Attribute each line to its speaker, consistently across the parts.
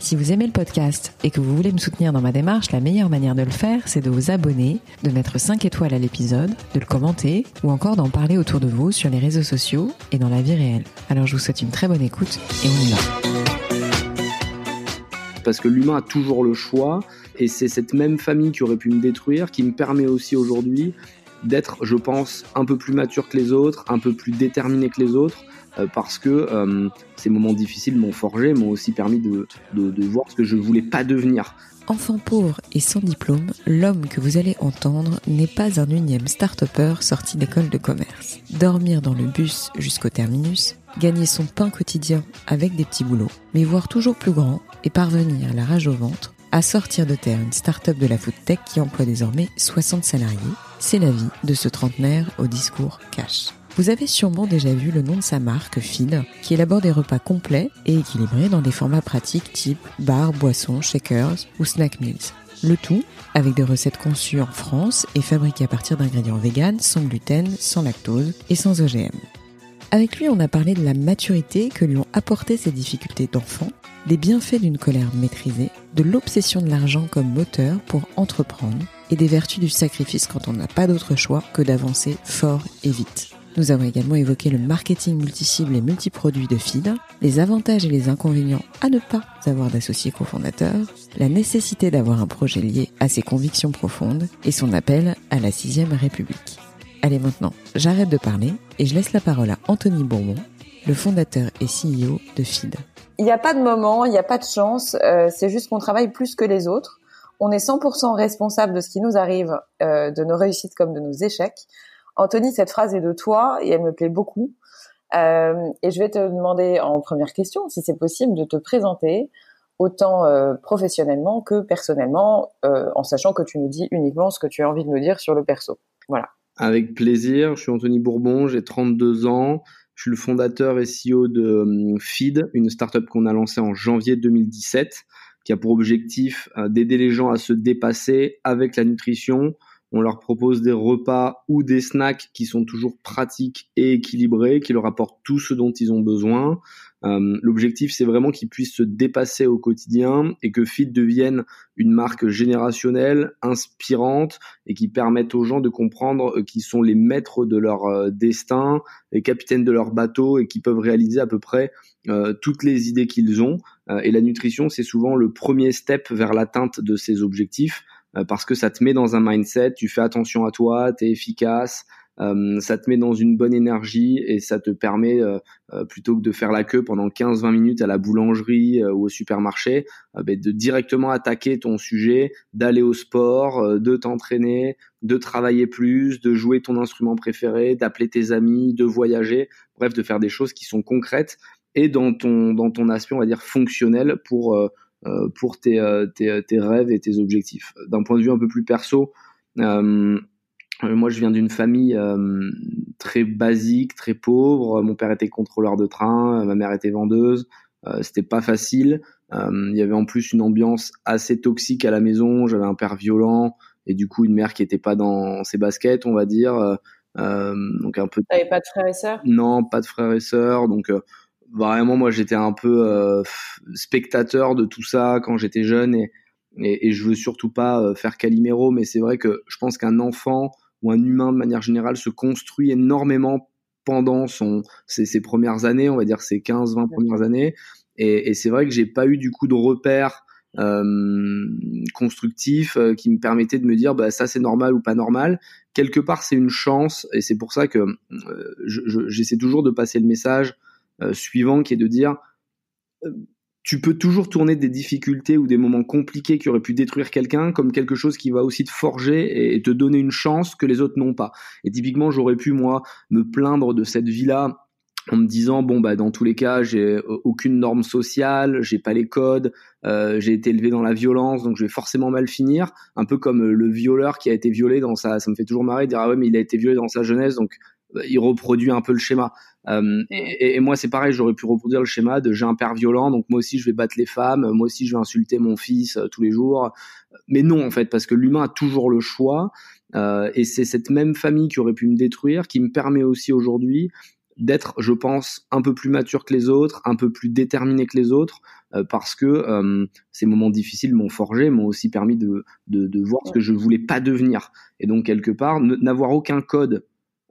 Speaker 1: Si vous aimez le podcast et que vous voulez me soutenir dans ma démarche, la meilleure manière de le faire, c'est de vous abonner, de mettre 5 étoiles à l'épisode, de le commenter ou encore d'en parler autour de vous sur les réseaux sociaux et dans la vie réelle. Alors je vous souhaite une très bonne écoute et on y va.
Speaker 2: Parce que l'humain a toujours le choix et c'est cette même famille qui aurait pu me détruire qui me permet aussi aujourd'hui d'être, je pense, un peu plus mature que les autres, un peu plus déterminé que les autres, parce que euh, ces moments difficiles m'ont forgé, m'ont aussi permis de, voir ce que je ne voulais pas devenir.
Speaker 1: Enfant pauvre et sans diplôme, l'homme que vous allez entendre n'est pas un unième start-upper sorti d'école de commerce. Dormir dans le bus jusqu'au terminus, gagner son pain quotidien avec des petits boulots, mais voir toujours plus grand et parvenir la rage au ventre à sortir de terre une start-up de la food tech qui emploie désormais 60 salariés, c'est la vie de ce trentenaire au discours cash. Vous avez sûrement déjà vu le nom de sa marque, Feed, qui élabore des repas complets et équilibrés dans des formats pratiques type bar, boisson, shakers ou snack meals. Le tout avec des recettes conçues en France et fabriquées à partir d'ingrédients véganes, sans gluten, sans lactose et sans OGM. Avec lui, on a parlé de la maturité que lui ont apporté ces difficultés d'enfant, des bienfaits d'une colère maîtrisée, de l'obsession de l'argent comme moteur pour entreprendre et des vertus du sacrifice quand on n'a pas d'autre choix que d'avancer fort et vite. Nous avons également évoqué le marketing multicible et multiproduit de FIDA, les avantages et les inconvénients à ne pas avoir d'associé cofondateur, la nécessité d'avoir un projet lié à ses convictions profondes et son appel à la sixième République. Allez maintenant, j'arrête de parler et je laisse la parole à Anthony Bourbon, le fondateur et CEO de FIDA.
Speaker 3: Il n'y a pas de moment, il n'y a pas de chance, euh, c'est juste qu'on travaille plus que les autres. On est 100% responsable de ce qui nous arrive, euh, de nos réussites comme de nos échecs. Anthony, cette phrase est de toi et elle me plaît beaucoup. Euh, et je vais te demander en première question, si c'est possible, de te présenter autant euh, professionnellement que personnellement, euh, en sachant que tu nous dis uniquement ce que tu as envie de nous dire sur le perso. Voilà.
Speaker 2: Avec plaisir, je suis Anthony Bourbon, j'ai 32 ans, je suis le fondateur et CEO de Feed, une startup qu'on a lancée en janvier 2017, qui a pour objectif d'aider les gens à se dépasser avec la nutrition, on leur propose des repas ou des snacks qui sont toujours pratiques et équilibrés, qui leur apportent tout ce dont ils ont besoin. Euh, L'objectif, c'est vraiment qu'ils puissent se dépasser au quotidien et que Fit devienne une marque générationnelle, inspirante et qui permette aux gens de comprendre euh, qu'ils sont les maîtres de leur euh, destin, les capitaines de leur bateau et qui peuvent réaliser à peu près toutes les idées qu'ils ont. Et la nutrition, c'est souvent le premier step vers l'atteinte de ces objectifs. Euh, parce que ça te met dans un mindset, tu fais attention à toi, tu es efficace, euh, ça te met dans une bonne énergie et ça te permet, euh, plutôt que de faire la queue pendant 15-20 minutes à la boulangerie ou au supermarché, ben, de directement attaquer ton sujet, d'aller au sport, de t'entraîner, de travailler plus, de jouer ton instrument préféré, d'appeler tes amis, de voyager, bref, de faire des choses qui sont concrètes et dans ton, dans ton aspect, on va dire, fonctionnel pour euh, pour tes, euh, tes, tes, rêves et tes objectifs. D'un point de vue un peu plus perso, euh, moi, je viens d'une famille euh, très basique, très pauvre. Mon père était contrôleur de train, ma mère était vendeuse. Euh, C'était pas facile. Il y avait en plus une ambiance assez toxique à la maison. J'avais un père violent et du coup une mère qui était pas dans ses baskets, on va dire. donc un peu.
Speaker 3: T'avais pas de frères et sœurs?
Speaker 2: Non, pas de frères et sœurs. Donc vraiment moi j'étais un peu euh, spectateur de tout ça quand j'étais jeune et, et, et, je veux surtout pas euh, faire Calimero mais c'est vrai que je pense qu'un enfant ou un humain de manière générale se construit énormément pendant son ses, ses premières années on va dire ses 15 20 premières années. Et, et c'est vrai que j'ai pas eu du coup de repères euh, constructifs euh, qui me permettaient de me dire bah ça c'est normal ou pas normal. Quelque part c'est une chance et c'est pour ça que euh, j'essaie toujours de passer le message suivant qui est de dire euh, tu peux toujours tourner des difficultés ou des moments compliqués qui auraient pu détruire quelqu'un comme quelque chose qui va aussi te forger et te donner une chance que les autres n'ont pas. Et typiquement, j'aurais pu moi me plaindre de cette vie-là en me disant bon bah dans tous les cas j'ai euh, aucune norme sociale, j'ai pas les codes, euh, j'ai été élevé dans la violence donc je vais forcément mal finir, un peu comme le violeur qui a été violé dans sa, ça me fait toujours marrer de dire ah ouais mais il a été violé dans sa jeunesse donc il reproduit un peu le schéma. Euh, et, moi, c'est pareil, j'aurais pu reproduire le schéma de j'ai un père violent, donc moi aussi je vais battre les femmes, moi aussi je vais insulter mon fils euh, tous les jours. Mais non, en fait, parce que l'humain a toujours le choix. Euh, et c'est cette même famille qui aurait pu me détruire qui me permet aussi aujourd'hui d'être, je pense, un peu plus mature que les autres, un peu plus déterminé que les autres, parce que ces moments difficiles m'ont forgé, m'ont aussi permis de, de, de, voir ce que je voulais pas devenir. Et donc, quelque part, n'avoir aucun code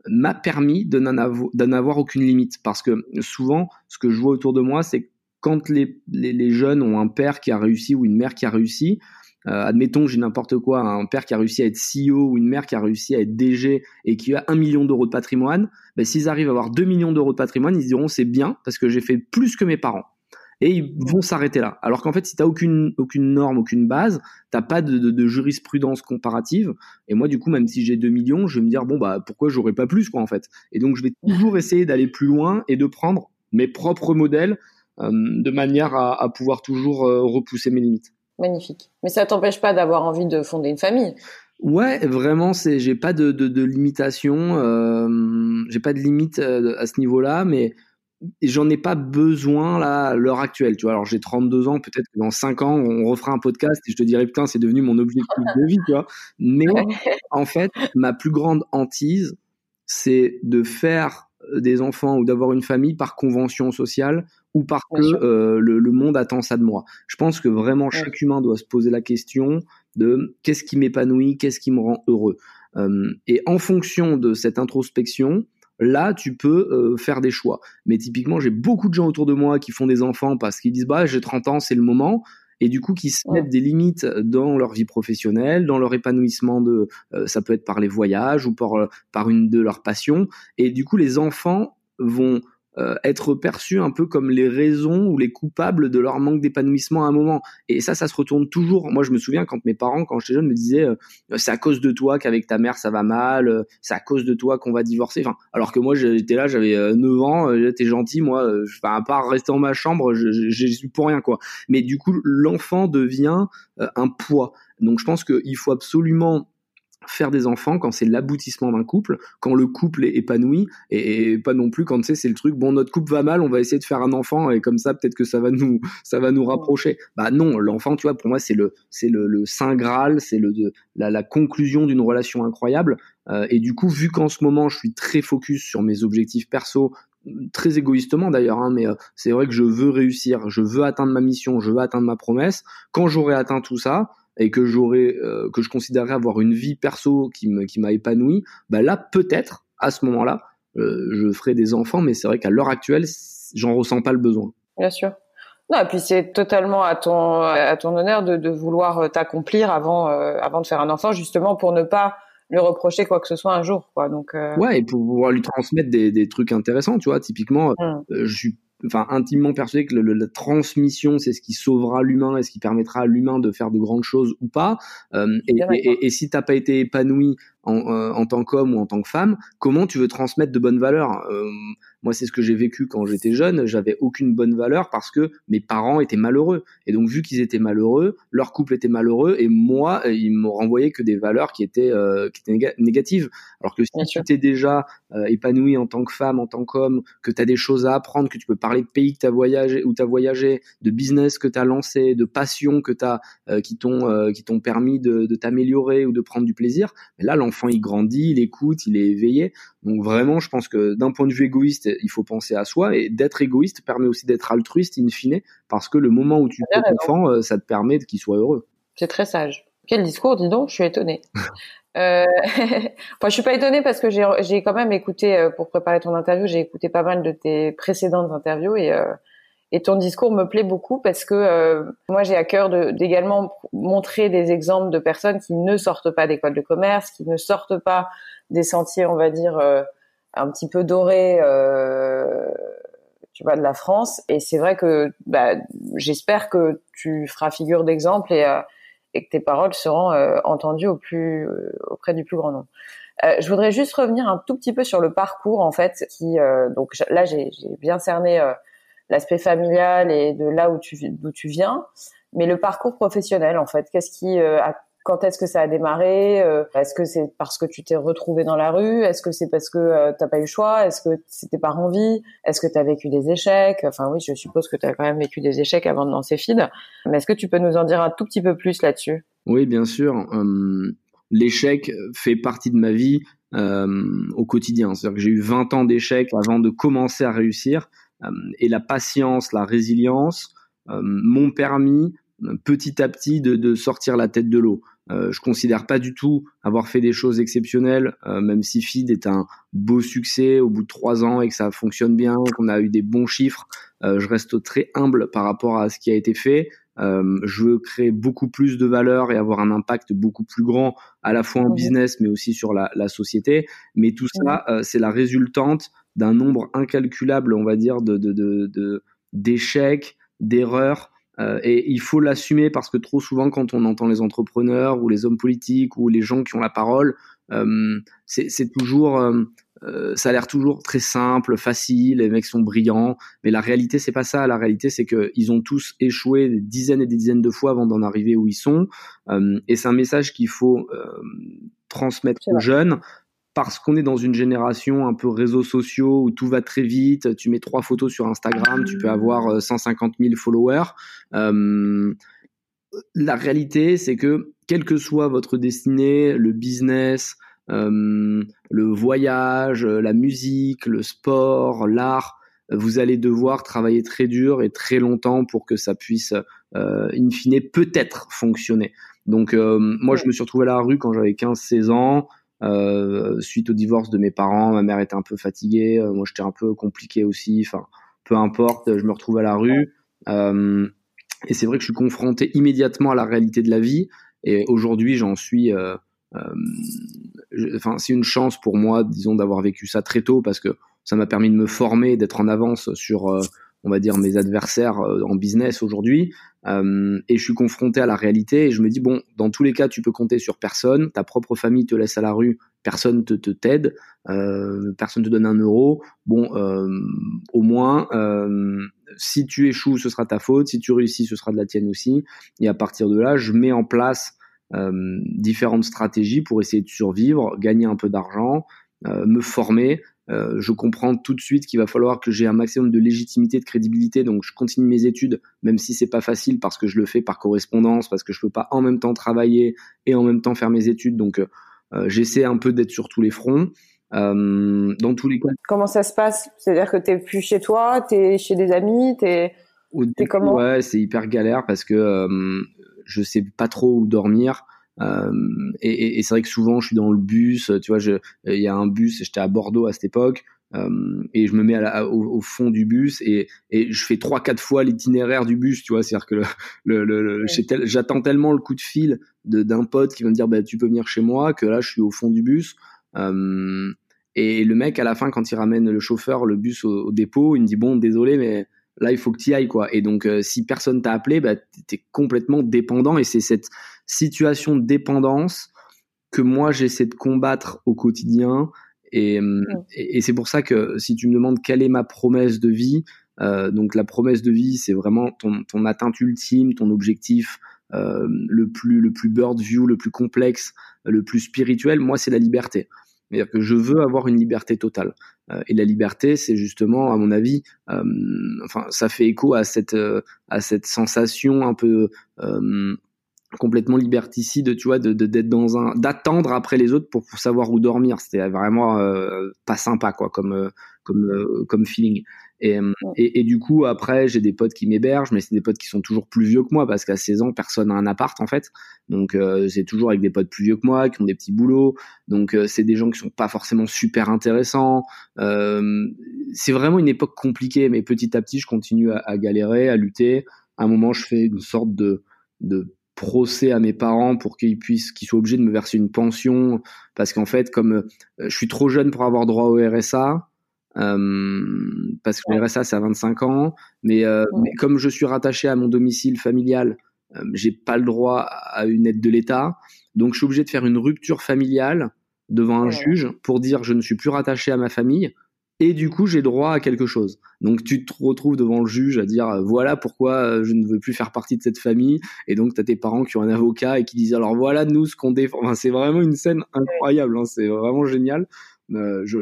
Speaker 2: m'a permis de n'en avoir, aucune limite. Parce que souvent, ce que je vois autour de moi, c'est quand les, jeunes ont un père qui a réussi ou une mère qui a réussi, euh, admettons, j'ai n'importe quoi, un père qui a réussi à être CEO ou une mère qui a réussi à être DG et qui a un million d'euros de patrimoine, ben, s'ils arrivent à avoir 2 millions d'euros de patrimoine, ils diront c'est bien parce que j'ai fait plus que mes parents. Et ils vont s'arrêter là. Alors qu'en fait, si tu n'as aucune, aucune norme, aucune base, t'as pas de, de, de, jurisprudence comparative. Et moi, du coup, même si j'ai 2 millions, je vais me dire, bon, bah, pourquoi j'aurais pas plus, quoi, en fait? Et donc, je vais toujours essayer d'aller plus loin et de prendre mes propres modèles euh, de manière à, à pouvoir toujours euh, repousser mes limites.
Speaker 3: Magnifique. Mais ça t'empêche pas d'avoir envie de fonder une famille?
Speaker 2: Ouais, vraiment, c'est, j'ai pas de, de, de limitation, euh, j'ai pas de limite à ce niveau-là, mais j'en ai pas besoin là à l'heure actuelle. Tu vois, alors j'ai 32 ans, peut-être que dans 5 ans, on refera un podcast et je te dirai putain, c'est devenu mon objectif de vie, tu vois. Mais en fait, ma plus grande hantise, c'est de faire des enfants ou d'avoir une famille par convention sociale ou parce que euh, le, le, monde attend ça de moi. Je pense que vraiment chaque humain doit se poser la question de qu'est-ce qui m'épanouit, qu'est-ce qui me rend heureux. Euh, et en fonction de cette introspection, là tu peux euh, faire des choix. Mais typiquement, j'ai beaucoup de gens autour de moi qui font des enfants parce qu'ils disent bah j'ai 30 ans, c'est le moment. Et du coup qui se mettent des limites dans leur vie professionnelle, dans leur épanouissement de euh, ça peut être par les voyages ou par par une de leurs passions. Et du coup les enfants vont euh, être perçus un peu comme les raisons ou les coupables de leur manque d'épanouissement à un moment. Et ça, ça se retourne toujours. Moi, je me souviens quand mes parents, quand j'étais jeune, me disaient euh, c'est à cause de toi qu'avec ta mère ça va mal, euh, c'est à cause de toi qu'on va divorcer. Enfin, alors que moi, j'étais là, j'avais 9 ans, j'étais gentil, moi, enfin, à part rester dans ma chambre, j'ai suis pour rien quoi. Mais du coup, l'enfant devient un poids. Donc, je pense qu'il faut absolument faire des enfants quand c'est l'aboutissement d'un couple, quand le couple est épanoui, et, pas non plus quand c'est le truc bon notre couple va mal, on va essayer de faire un enfant et comme ça peut-être que ça va nous ça va nous rapprocher. Bah non, l'enfant tu vois pour moi c'est le c'est le, le saint graal, c'est le la, la conclusion d'une relation incroyable. Euh, et du coup vu qu'en ce moment je suis très focus sur mes objectifs perso, très égoïstement d'ailleurs, hein, mais euh, c'est vrai que je veux réussir, je veux atteindre ma mission, je veux atteindre ma promesse. Quand j'aurai atteint tout ça, et que j'aurais euh, que je considérerais avoir une vie perso qui m'a épanoui, bah là peut-être à ce moment-là euh, je ferai des enfants, mais c'est vrai qu'à l'heure actuelle j'en ressens pas le besoin.
Speaker 3: Bien sûr. Non, et puis c'est totalement à ton à ton honneur de, de vouloir euh, t'accomplir avant euh, avant de faire un enfant, justement pour ne pas lui reprocher quoi que ce soit un jour, quoi. Donc euh...
Speaker 2: ouais, et pour pouvoir lui transmettre des, des trucs intéressants, tu vois. Typiquement, mmh. je suis enfin intimement persuadé que le, la transmission c'est ce qui sauvera l'humain et ce qui permettra à l'humain de faire de grandes choses ou pas. Euh, et, et, et, si t'as pas été épanoui en, euh, en tant qu'homme ou en tant que femme, comment tu veux transmettre de bonnes valeurs? Euh, Moi, c'est ce que j'ai vécu quand j'étais jeune. J'avais aucune bonne valeur parce que mes parents étaient malheureux. Et donc, vu qu'ils étaient malheureux, leur couple était malheureux, et moi, euh, ils m'ont renvoyé que des valeurs qui étaient euh, qui étaient négatives. Alors que si tu t'es déjà euh, épanoui en tant que femme, en tant qu'homme, que tu as des choses à apprendre, que tu peux parler de pays que tu as voyagé, où tu as voyagé, de business que tu as lancé, de passion que tu as qui t'ont qui t'ont permis de, de t'améliorer ou de prendre du plaisir, mais là l'enfant il grandit, il écoute, il est éveillé. Donc vraiment, je pense que d'un point de vue égoïste, il faut penser à soi et d'être égoïste permet aussi d'être altruiste in fine parce que le moment où tu fais enfant, euh, ça te permet qu'il soit heureux.
Speaker 3: C'est très sage. Quel discours, dis donc, je suis étonnée. euh... enfin, je suis pas étonnée parce que j'ai quand même écouté, euh, pour préparer ton interview, j'ai écouté pas mal de tes précédentes interviews et euh, et ton discours me plaît beaucoup parce que euh, moi j'ai à cœur d'également montrer des exemples de personnes qui ne sortent pas d'école de commerce, qui ne sortent pas des sentiers, on va dire, euh, un petit peu dorés, euh, tu vois, de la France. Et c'est vrai que bah, j'espère que tu feras figure d'exemple et, euh, et, que tes paroles seront euh, entendues au plus, auprès du plus grand nombre. je voudrais juste revenir un tout petit peu sur le parcours en fait, qui donc là j'ai bien cerné l'aspect familial et de là où tu d'où tu viens, mais le parcours professionnel en fait. Qu'est-ce qui euh, quand est-ce que ça a démarré euh, Est-ce que c'est parce que tu t'es retrouvé dans la rue? Est-ce que c'est parce que euh, t'as pas eu le choix? Est-ce que c'était par envie? Est-ce que tu as vécu des échecs? Enfin oui, je suppose que tu as quand même vécu des échecs avant de lancer Feed. Mais est-ce que tu peux nous en dire un tout petit peu plus là-dessus?
Speaker 2: Oui, bien sûr. Hum, l'échec fait partie de ma vie au quotidien. C'est-à-dire que j'ai eu 20 ans d'échecs avant de commencer à réussir. Hum, et la patience, la résilience hum, m'ont permis petit à petit de, de sortir la tête de l'eau. Euh, je considère pas du tout avoir fait des choses exceptionnelles, euh, même si Feed est un beau succès au bout de trois ans et que ça fonctionne bien, qu'on a eu des bons chiffres. Euh, je reste très humble par rapport à ce qui a été fait. Euh, je veux créer beaucoup plus de valeur et avoir un impact beaucoup plus grand à la fois en business mais aussi sur la, la société. Mais tout ça, euh, c'est la résultante d'un nombre incalculable, on va dire, de d'échecs, de, de, d'erreurs euh, et il faut l'assumer parce que trop souvent, quand on entend les entrepreneurs ou les hommes politiques ou les gens qui ont la parole, euh, c'est toujours, euh, ça a l'air toujours très simple, facile. Les mecs sont brillants, mais la réalité c'est pas ça. La réalité c'est que ils ont tous échoué des dizaines et des dizaines de fois avant d'en arriver où ils sont. Et c'est un message qu'il faut transmettre aux jeunes parce qu'on est dans une génération un peu réseaux sociaux où tout va très vite. Tu mets trois photos sur Instagram, tu peux avoir 150 euh, 000 followers. Euh, la réalité, c'est que quelle que soit votre destinée, le business, euh, le voyage, la musique, le sport, l'art, vous allez devoir travailler très dur et très longtemps pour que ça puisse, euh, in fine, peut-être fonctionner. Donc, euh, moi, je me suis retrouvé à la rue quand j'avais 15-16 ans. Euh, suite au divorce de mes parents, ma mère était un peu fatiguée, euh, moi j'étais un peu compliqué aussi. Enfin, peu importe, je me retrouve à la rue. Euh, et c'est vrai que je suis confronté immédiatement à la réalité de la vie. Et aujourd'hui, j'en suis. Enfin, c'est une chance pour moi, disons, d'avoir vécu ça très tôt parce que ça m'a permis de me former, d'être en avance sur on va dire, mes adversaires euh, en business aujourd'hui. Euh, et je suis confronté à la réalité et je me dis, bon, dans tous les cas, tu peux compter sur personne. Ta propre famille te laisse à la rue, personne te, te t'aide, euh, personne te donne un euro. Bon, euh, au moins, si tu échoues, ce sera ta faute. Si tu réussis, ce sera de la tienne aussi. Et à partir de là, je mets en place différentes stratégies pour essayer de survivre, gagner un peu d'argent, me former, euh, je comprends tout de suite qu'il va falloir que j'ai un maximum de légitimité, de crédibilité. Donc, je continue mes études, même si c'est pas facile parce que je le fais par correspondance, parce que je peux pas en même temps travailler et en même temps faire mes études. Donc, euh, euh, j'essaie un peu d'être sur tous les fronts. Euh, dans tous les cas.
Speaker 3: Comment ça se passe? C'est-à-dire que t'es plus chez toi, t'es chez des amis, t'es
Speaker 2: es comment? Ouais, c'est hyper galère parce que je sais pas trop où dormir. Euh, et, et, et c'est vrai que souvent je suis dans le bus, tu vois, il y a un bus, j'étais à Bordeaux à cette époque, euh, et je me mets à la, au, au, fond du bus et, et je fais trois quatre fois l'itinéraire du bus, tu vois, c'est-à-dire que le, le, le, j'attends tellement le coup de fil d'un pote qui va me dire bah tu peux venir chez moi que là je suis au fond du bus. Euh, et le mec à la fin quand il ramène le chauffeur le bus au, au dépôt, il me dit bon désolé mais là il faut que tu y ailles quoi. Et donc euh, si personne t'a appelé, bah t'es complètement dépendant et c'est cette situation de dépendance que moi j'essaie de combattre au quotidien. Et, mm. et, c'est pour ça que si tu me demandes quelle est ma promesse de vie, euh, donc la promesse de vie, c'est vraiment ton, ton atteinte ultime, ton objectif euh, le plus le plus bird view, le plus complexe, le plus spirituel. Moi, c'est la liberté. C'est-à-dire que je veux avoir une liberté totale. Euh, et la liberté, c'est justement, à mon avis, euh, enfin, ça fait écho à cette euh, à cette sensation un peu complètement liberticide, tu vois, de d'être dans un, d'attendre après les autres pour, pour savoir où dormir. C'était vraiment euh, pas sympa, quoi, comme euh, comme euh, comme feeling. Et, et, et, du coup, après, j'ai des potes qui m'hébergent, mais c'est des potes qui sont toujours plus vieux que moi parce qu'à 16 ans, personne n'a un appart en fait. Donc, c'est toujours avec des potes plus vieux que moi qui ont des petits boulots. Donc, c'est des gens qui sont pas forcément super intéressants. c'est vraiment une époque compliquée, mais petit à petit, je continue à, à galérer, à lutter. À un moment, je fais une sorte de de procès à mes parents pour qu'ils puissent, qu'ils soient obligés de me verser une pension, parce qu'en fait, comme euh, je suis trop jeune pour avoir droit au RSA, euh, parce que le RSA c'est à 25 ans, mais, euh, mais, comme je suis rattaché à mon domicile familial, euh, j'ai pas le droit à une aide de l'État, donc je suis obligé de faire une rupture familiale devant un juge pour dire je ne suis plus rattaché à ma famille, et du coup j'ai droit à quelque chose. Donc tu te retrouves devant le juge à dire euh, voilà pourquoi euh, je ne veux plus faire partie de cette famille et donc tu as tes parents qui ont un avocat et qui disent alors voilà nous ce qu'on défend. Enfin, c'est vraiment une scène incroyable, hein, c'est vraiment génial. Euh, je,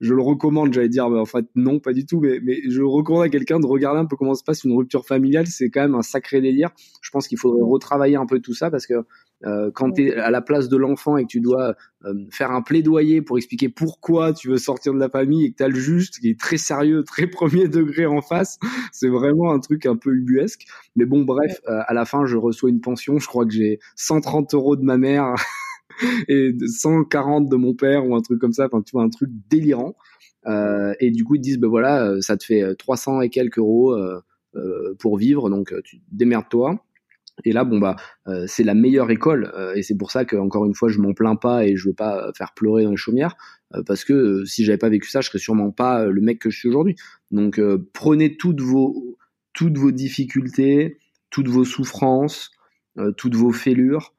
Speaker 2: le recommande, j'allais dire, mais en fait non, pas du tout, mais, mais je recommande à quelqu'un de regarder un peu comment se passe une rupture familiale. C'est quand même un sacré délire. Je pense qu'il faudrait retravailler un peu tout ça parce que euh, quand tu es à la place de l'enfant et que tu dois euh, faire un plaidoyer pour expliquer pourquoi tu veux sortir de la famille et que tu as le juste qui est très sérieux, très premier degré en face, c'est vraiment un truc un peu ubuesque. Mais bon, bref, euh, à la fin, je reçois une pension. Je crois que j'ai 130 euros de ma mère et 140 de mon père ou un truc comme ça. Enfin, tu vois, un truc délirant. Euh, et du coup, ils disent, ben voilà, ça te fait 300 et quelques euros pour vivre, donc tu démerdes-toi. Et là, bon bah, euh, c'est la meilleure école, euh, et c'est pour ça que encore une fois, je m'en plains pas et je veux pas faire pleurer dans les chaumières, euh, parce que si j'avais pas vécu ça, je serais sûrement pas le mec que je suis aujourd'hui. Donc, prenez toutes vos toutes vos difficultés, toutes vos souffrances, toutes vos fêlures,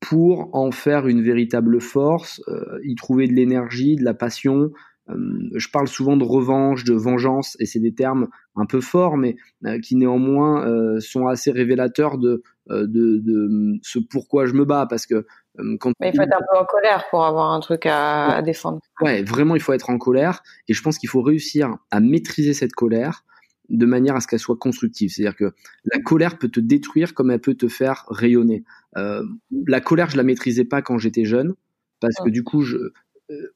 Speaker 2: pour en faire une véritable force, y trouver de l'énergie, de la passion, euh, je parle souvent de revanche, de vengeance, et c'est des termes un peu forts, mais euh, qui néanmoins euh, sont assez révélateurs de, de, ce pourquoi je me bats, parce que
Speaker 3: quand mais il faut être un peu en colère pour avoir un truc à, défendre.
Speaker 2: Ouais, vraiment, il faut être en colère, et je pense qu'il faut réussir à maîtriser cette colère de manière à ce qu'elle soit constructive. C'est-à-dire que la colère peut te détruire comme elle peut te faire rayonner. la colère, je la maîtrisais pas quand j'étais jeune, parce que du coup, je,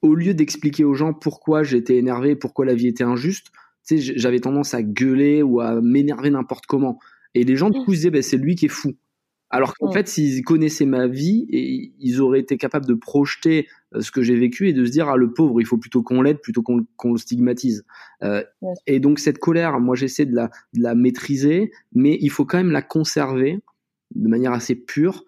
Speaker 2: au lieu d'expliquer aux gens pourquoi j'étais énervé, pourquoi la vie était injuste, j'avais tendance à gueuler ou à m'énerver n'importe comment. Et les gens, du coup, disaient, ben, c'est lui qui est fou. Alors qu'en fait, s'ils connaissaient ma vie, et ils auraient été capables de projeter euh, ce que j'ai vécu et de se dire, ah, le pauvre, il faut plutôt qu'on l'aide plutôt qu'on le stigmatise. Euh, et donc, cette colère, moi, j'essaie de la, de la maîtriser, mais il faut quand même la conserver de manière assez pure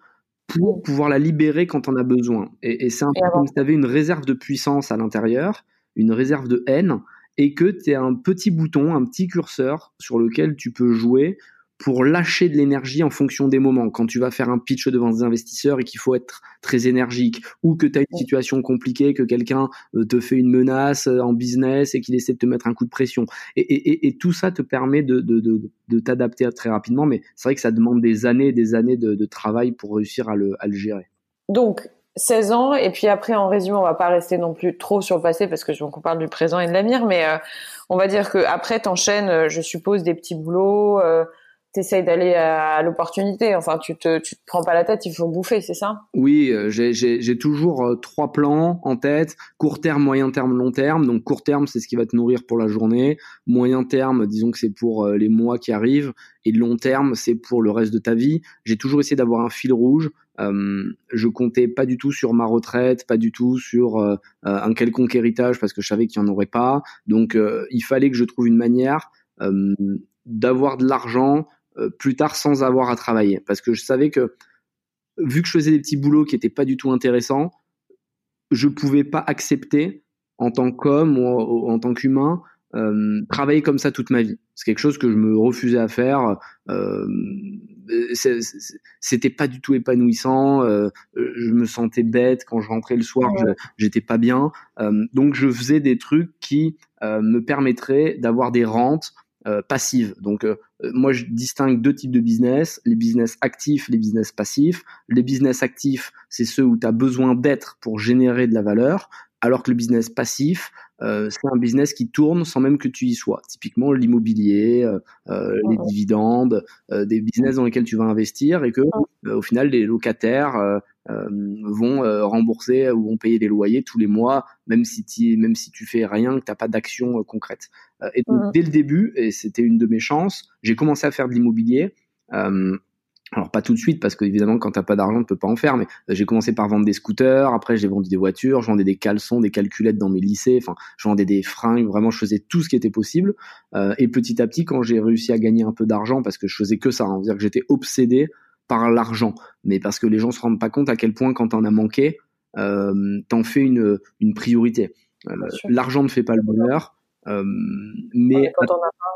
Speaker 2: pour pouvoir la libérer quand on a besoin. Et, c'est un peu comme si tu avais une réserve de puissance à l'intérieur, une réserve de haine, et que tu as un petit bouton, un petit curseur sur lequel tu peux jouer pour lâcher de l'énergie en fonction des moments. Quand tu vas faire un pitch devant des investisseurs et qu'il faut être très énergique, ou que tu as une situation compliquée, que quelqu'un euh, te fait une menace euh, en business et qu'il essaie de te mettre un coup de pression. Et, tout ça te permet de, de, t'adapter très rapidement, mais c'est vrai que ça demande des années et des années de, travail pour réussir à le, gérer.
Speaker 3: Donc, 16 ans, et puis après, en résumé, on va pas rester non plus trop sur le passé parce que je qu'on parle du présent et de l'avenir, mais euh, on va dire que après, t'enchaînes, je suppose, des petits boulots, t'essayes d'aller à l'opportunité. Enfin, tu te, tu te prends pas la tête, il faut bouffer, c'est ça?
Speaker 2: Oui, euh, j'ai toujours euh, trois plans en tête court terme, moyen terme, long terme. Donc court terme, c'est ce qui va te nourrir pour la journée. Moyen terme, disons que c'est pour euh, les mois qui arrivent. Et long terme, c'est pour le reste de ta vie. J'ai toujours essayé d'avoir un fil rouge. je comptais pas du tout sur ma retraite, pas du tout sur un quelconque héritage parce que je savais qu'il y en aurait pas. Donc il fallait que je trouve une manière d'avoir de l'argent euh, plus tard sans avoir à travailler. Parce que je savais que, vu que je faisais des petits boulots qui n'étaient pas du tout intéressants, je pouvais pas accepter, en tant qu'homme ou en tant qu'humain, euh, travailler comme ça toute ma vie. C'est quelque chose que je me refusais à faire. Euh, c'était pas du tout épanouissant. Euh, je me sentais bête quand je rentrais le soir. J'étais pas bien. donc je faisais des trucs qui me permettraient d'avoir des rentes euh, passive. Donc euh, moi je distingue deux types de business, les business actifs, les business passifs. Les business actifs, c'est ceux où tu as besoin d'être pour générer de la valeur, alors que le business passif, euh, c'est un business qui tourne sans même que tu y sois. Typiquement l'immobilier, les dividendes, des business dans lesquels tu vas investir et que au final les locataires vont euh, rembourser ou vont payer les loyers tous les mois, même si tu même si tu fais rien, que t'as pas d'action euh, concrète. et donc mmh. dès le début, et c'était une de mes chances, j'ai commencé à faire de l'immobilier. alors pas tout de suite parce que évidemment quand t'as pas d'argent tu peux pas en faire mais j'ai commencé par vendre des scooters après j'ai vendu des voitures je vendais des caleçons des calculettes dans mes lycées enfin je vendais des fringues vraiment je faisais tout ce qui était possible et petit à petit quand j'ai réussi à gagner un peu d'argent parce que je faisais que ça hein, dire que j'étais obsédé par l'argent, mais parce que les gens se rendent pas compte à quel point quand t'en as manqué, euh, t'en fais une, une priorité. Euh, l'argent ne fait pas le bonheur, euh, mais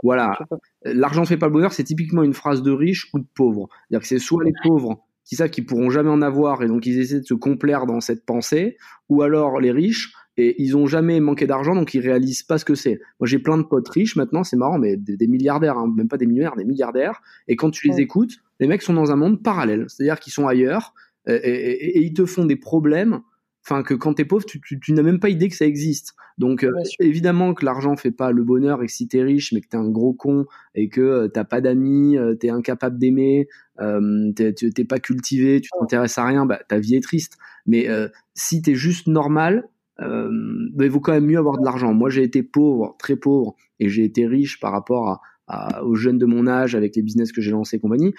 Speaker 2: voilà, l'argent ne fait pas le bonheur, c'est typiquement une phrase de riche ou de pauvre. C'est-à-dire que c'est soit les pauvres qui savent qu'ils pourront jamais en avoir et donc ils essaient de se complaire dans cette pensée, ou alors les riches et ils ont jamais manqué d'argent, donc ils réalisent pas ce que c'est. Moi, j'ai plein de potes riches maintenant, c'est marrant, mais des, milliardaires, hein, même pas des millionnaires, des milliardaires. Et quand tu les écoutes, les mecs sont dans un monde parallèle, c'est-à-dire qu'ils sont ailleurs et, ils te font des problèmes. Enfin, que quand t'es pauvre, tu, tu, n'as même pas idée que ça existe. Donc, euh, évidemment que l'argent fait pas le bonheur et que si t'es riche, mais que t'es un gros con et que euh, t'as pas d'amis, euh, t'es incapable d'aimer, euh, t'es pas cultivé, tu t'intéresses à rien, bah ta vie est triste. Mais euh, si t'es juste normal, euh, bah, il vaut quand même mieux avoir de l'argent. Moi, j'ai été pauvre, très pauvre, et j'ai été riche par rapport à, aux jeunes de mon âge avec les business que j'ai lancés et compagnie.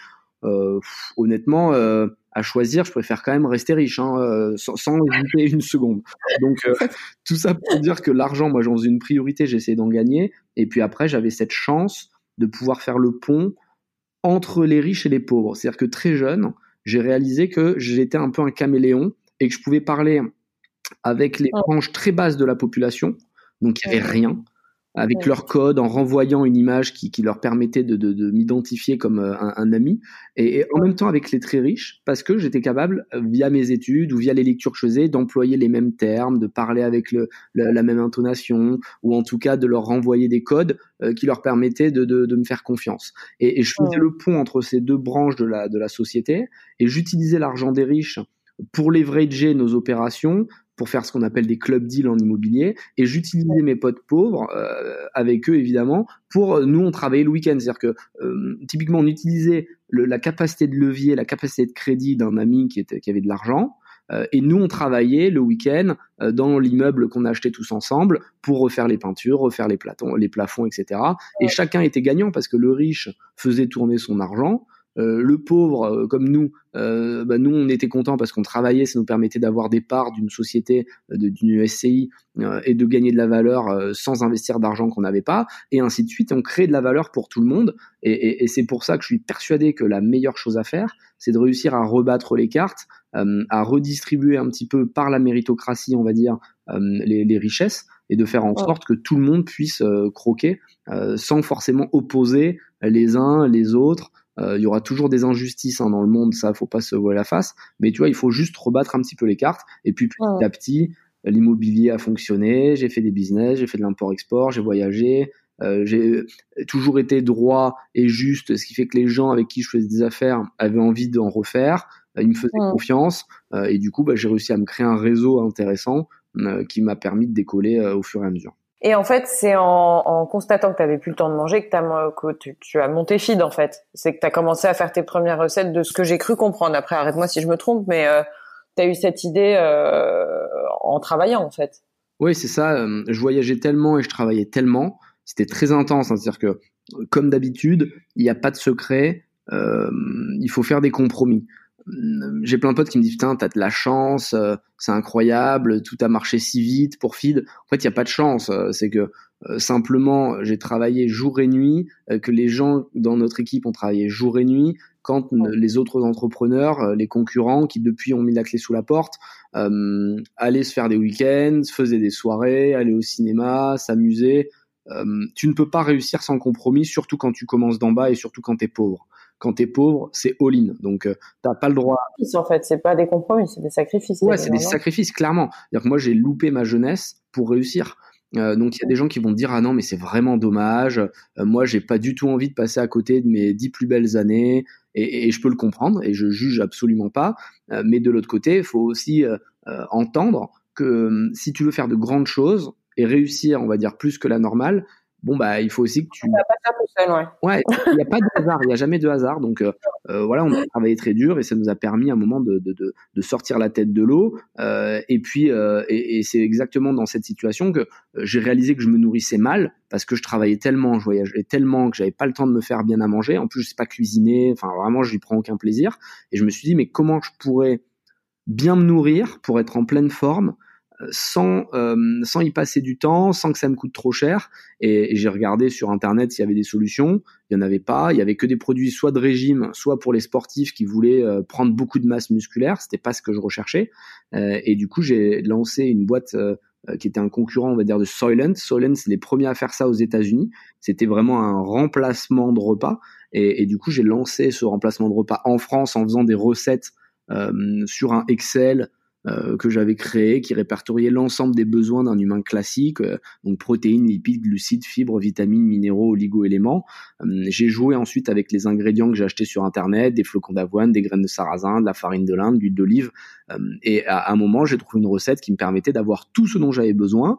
Speaker 2: Euh, honnêtement, euh, à choisir, je préfère quand même rester riche, hein, euh, sans, sans hésiter une seconde. Donc, tout ça pour dire que l'argent, moi, j'en faisais une priorité, j'essayais d'en gagner. Et puis après, j'avais cette chance de pouvoir faire le pont entre les riches et les pauvres. C'est-à-dire que très jeune, j'ai réalisé que j'étais un peu un caméléon et que je pouvais parler avec les branches très basses de la population, donc il n'y avait rien, avec leur code, en renvoyant une image qui, qui leur permettait de, de, de m'identifier comme euh, un, un ami, et, en même temps avec les très riches, parce que j'étais capable, euh, via mes études ou via les lectures que je faisais, d'employer les mêmes termes, de parler avec le, la même intonation, ou en tout cas de leur renvoyer des codes euh, qui leur permettaient de, de, me faire confiance. Et, et je faisais le pont entre ces deux branches de la, de la société, et j'utilisais l'argent des riches pour leverager nos opérations, pour faire ce qu'on appelle des club deals en immobilier. Et j'utilisais mes potes pauvres euh, avec eux évidemment pour euh, nous on travaillait le week-end. C'est-à-dire que euh, typiquement on utilisait la capacité de levier la capacité de crédit d'un ami qui était qui avait de l'argent et nous on travaillait le week-end dans l'immeuble qu'on achetait tous ensemble pour refaire les peintures refaire les plafonds les plafonds etc et chacun était gagnant parce que le riche faisait tourner son argent euh, le pauvre, euh, comme nous, euh, bah, nous on était contents parce qu'on travaillait, ça nous permettait d'avoir des parts d'une société, d'une SCI et de gagner de la valeur sans investir d'argent qu'on n'avait pas, et ainsi de suite. On crée de la valeur pour tout le monde, et, et c'est pour ça que je suis persuadé que la meilleure chose à faire, c'est de réussir à rebattre les cartes, à redistribuer un petit peu par la méritocratie, on va dire, les, les richesses, et de faire en sorte que tout le monde puisse croquer sans forcément opposer les uns les autres. Euh, il y aura toujours des injustices hein, dans le monde, ça, faut pas se voir la face. Mais tu vois, il faut juste rebattre un petit peu les cartes. Et puis petit à petit, l'immobilier a fonctionné. J'ai fait des business, j'ai fait de l'import-export, j'ai voyagé. Euh, j'ai toujours été droit et juste, ce qui fait que les gens avec qui je faisais des affaires avaient envie d'en refaire. Euh, ils me faisaient confiance et du coup, bah, j'ai réussi à me créer un réseau intéressant qui m'a permis de décoller au fur et à mesure.
Speaker 3: Et en fait, c'est en, constatant que tu avais plus le temps de manger que, tu, as monté feed en fait. C'est que tu as commencé à faire tes premières recettes de ce que j'ai cru comprendre. Après, arrête-moi si je me trompe, mais euh, tu as eu cette idée euh, en travaillant en fait.
Speaker 2: Oui, c'est ça. Euh, je voyageais tellement et je travaillais tellement. C'était très intense. Hein. C'est-à-dire que, comme d'habitude, il n'y a pas de secret. Euh, il faut faire des compromis j'ai plein de potes qui me disent putain t'as de la chance euh, c'est incroyable tout a marché si vite pour feed en fait il y a pas de chance euh, c'est que euh, simplement j'ai travaillé jour et nuit que les gens dans notre équipe ont travaillé jour et nuit quand les autres entrepreneurs les concurrents qui depuis ont mis la clé sous la porte allaient se faire des week-ends faisaient des soirées allaient au cinéma s'amuser tu ne peux pas réussir sans compromis surtout quand tu commences d'en bas et surtout quand tu es pauvre quand t'es pauvre, c'est all-in. Donc, euh, t'as pas le droit.
Speaker 3: En fait, c'est pas des compromis, c'est des sacrifices.
Speaker 2: Ouais, c'est des sacrifices, clairement. dire que moi, j'ai loupé ma jeunesse pour réussir. Euh, donc il y a des gens qui vont dire ah non mais c'est vraiment dommage. Euh, moi j'ai pas du tout envie de passer à côté de mes dix plus belles années et, et je peux le comprendre et je juge absolument pas. Euh, mais de l'autre côté, il faut aussi entendre que si tu veux faire de grandes choses et réussir, on va dire plus que la normale, bon bah il faut aussi que tu.
Speaker 3: va pas tout seul, ouais.
Speaker 2: Ouais, il n'y a pas de hasard, il n'y a jamais de hasard. Donc euh, euh, voilà, on a travaillé très dur et ça nous a permis à un moment de, de, de, de sortir la tête de l'eau. Euh, et puis euh, et, et c'est exactement dans cette situation que euh, j'ai réalisé que je me nourrissais mal parce que je travaillais tellement, je voyageais tellement que j'avais pas le temps de me faire bien à manger. En plus, je sais pas cuisiner. Enfin vraiment, je n'y prends aucun plaisir. Et je me suis dit mais comment je pourrais bien me nourrir pour être en pleine forme sans, euh, sans y passer du temps, sans que ça me coûte trop cher. Et, j'ai regardé sur Internet s'il y avait des solutions. Il n'y en avait pas. Il y avait que des produits soit de régime, soit pour les sportifs qui voulaient euh, prendre beaucoup de masse musculaire. C'était pas ce que je recherchais. Euh, et du coup, j'ai lancé une boîte qui était un concurrent, on va dire, de Soylent. Soylent, c'est les premiers à faire ça aux États-Unis. C'était vraiment un remplacement de repas. Et, et du coup, j'ai lancé ce remplacement de repas en France en faisant des recettes sur un Excel euh, que j'avais créé, qui répertoriait l'ensemble des besoins d'un humain classique, euh, donc protéines, lipides, glucides, fibres, vitamines, minéraux, oligo-éléments. j'ai joué ensuite avec les ingrédients que j'ai achetés sur Internet, des flocons d'avoine, des graines de sarrasin, de la farine de lin, de l'huile d'olive. et à, un moment, j'ai trouvé une recette qui me permettait d'avoir tout ce dont j'avais besoin.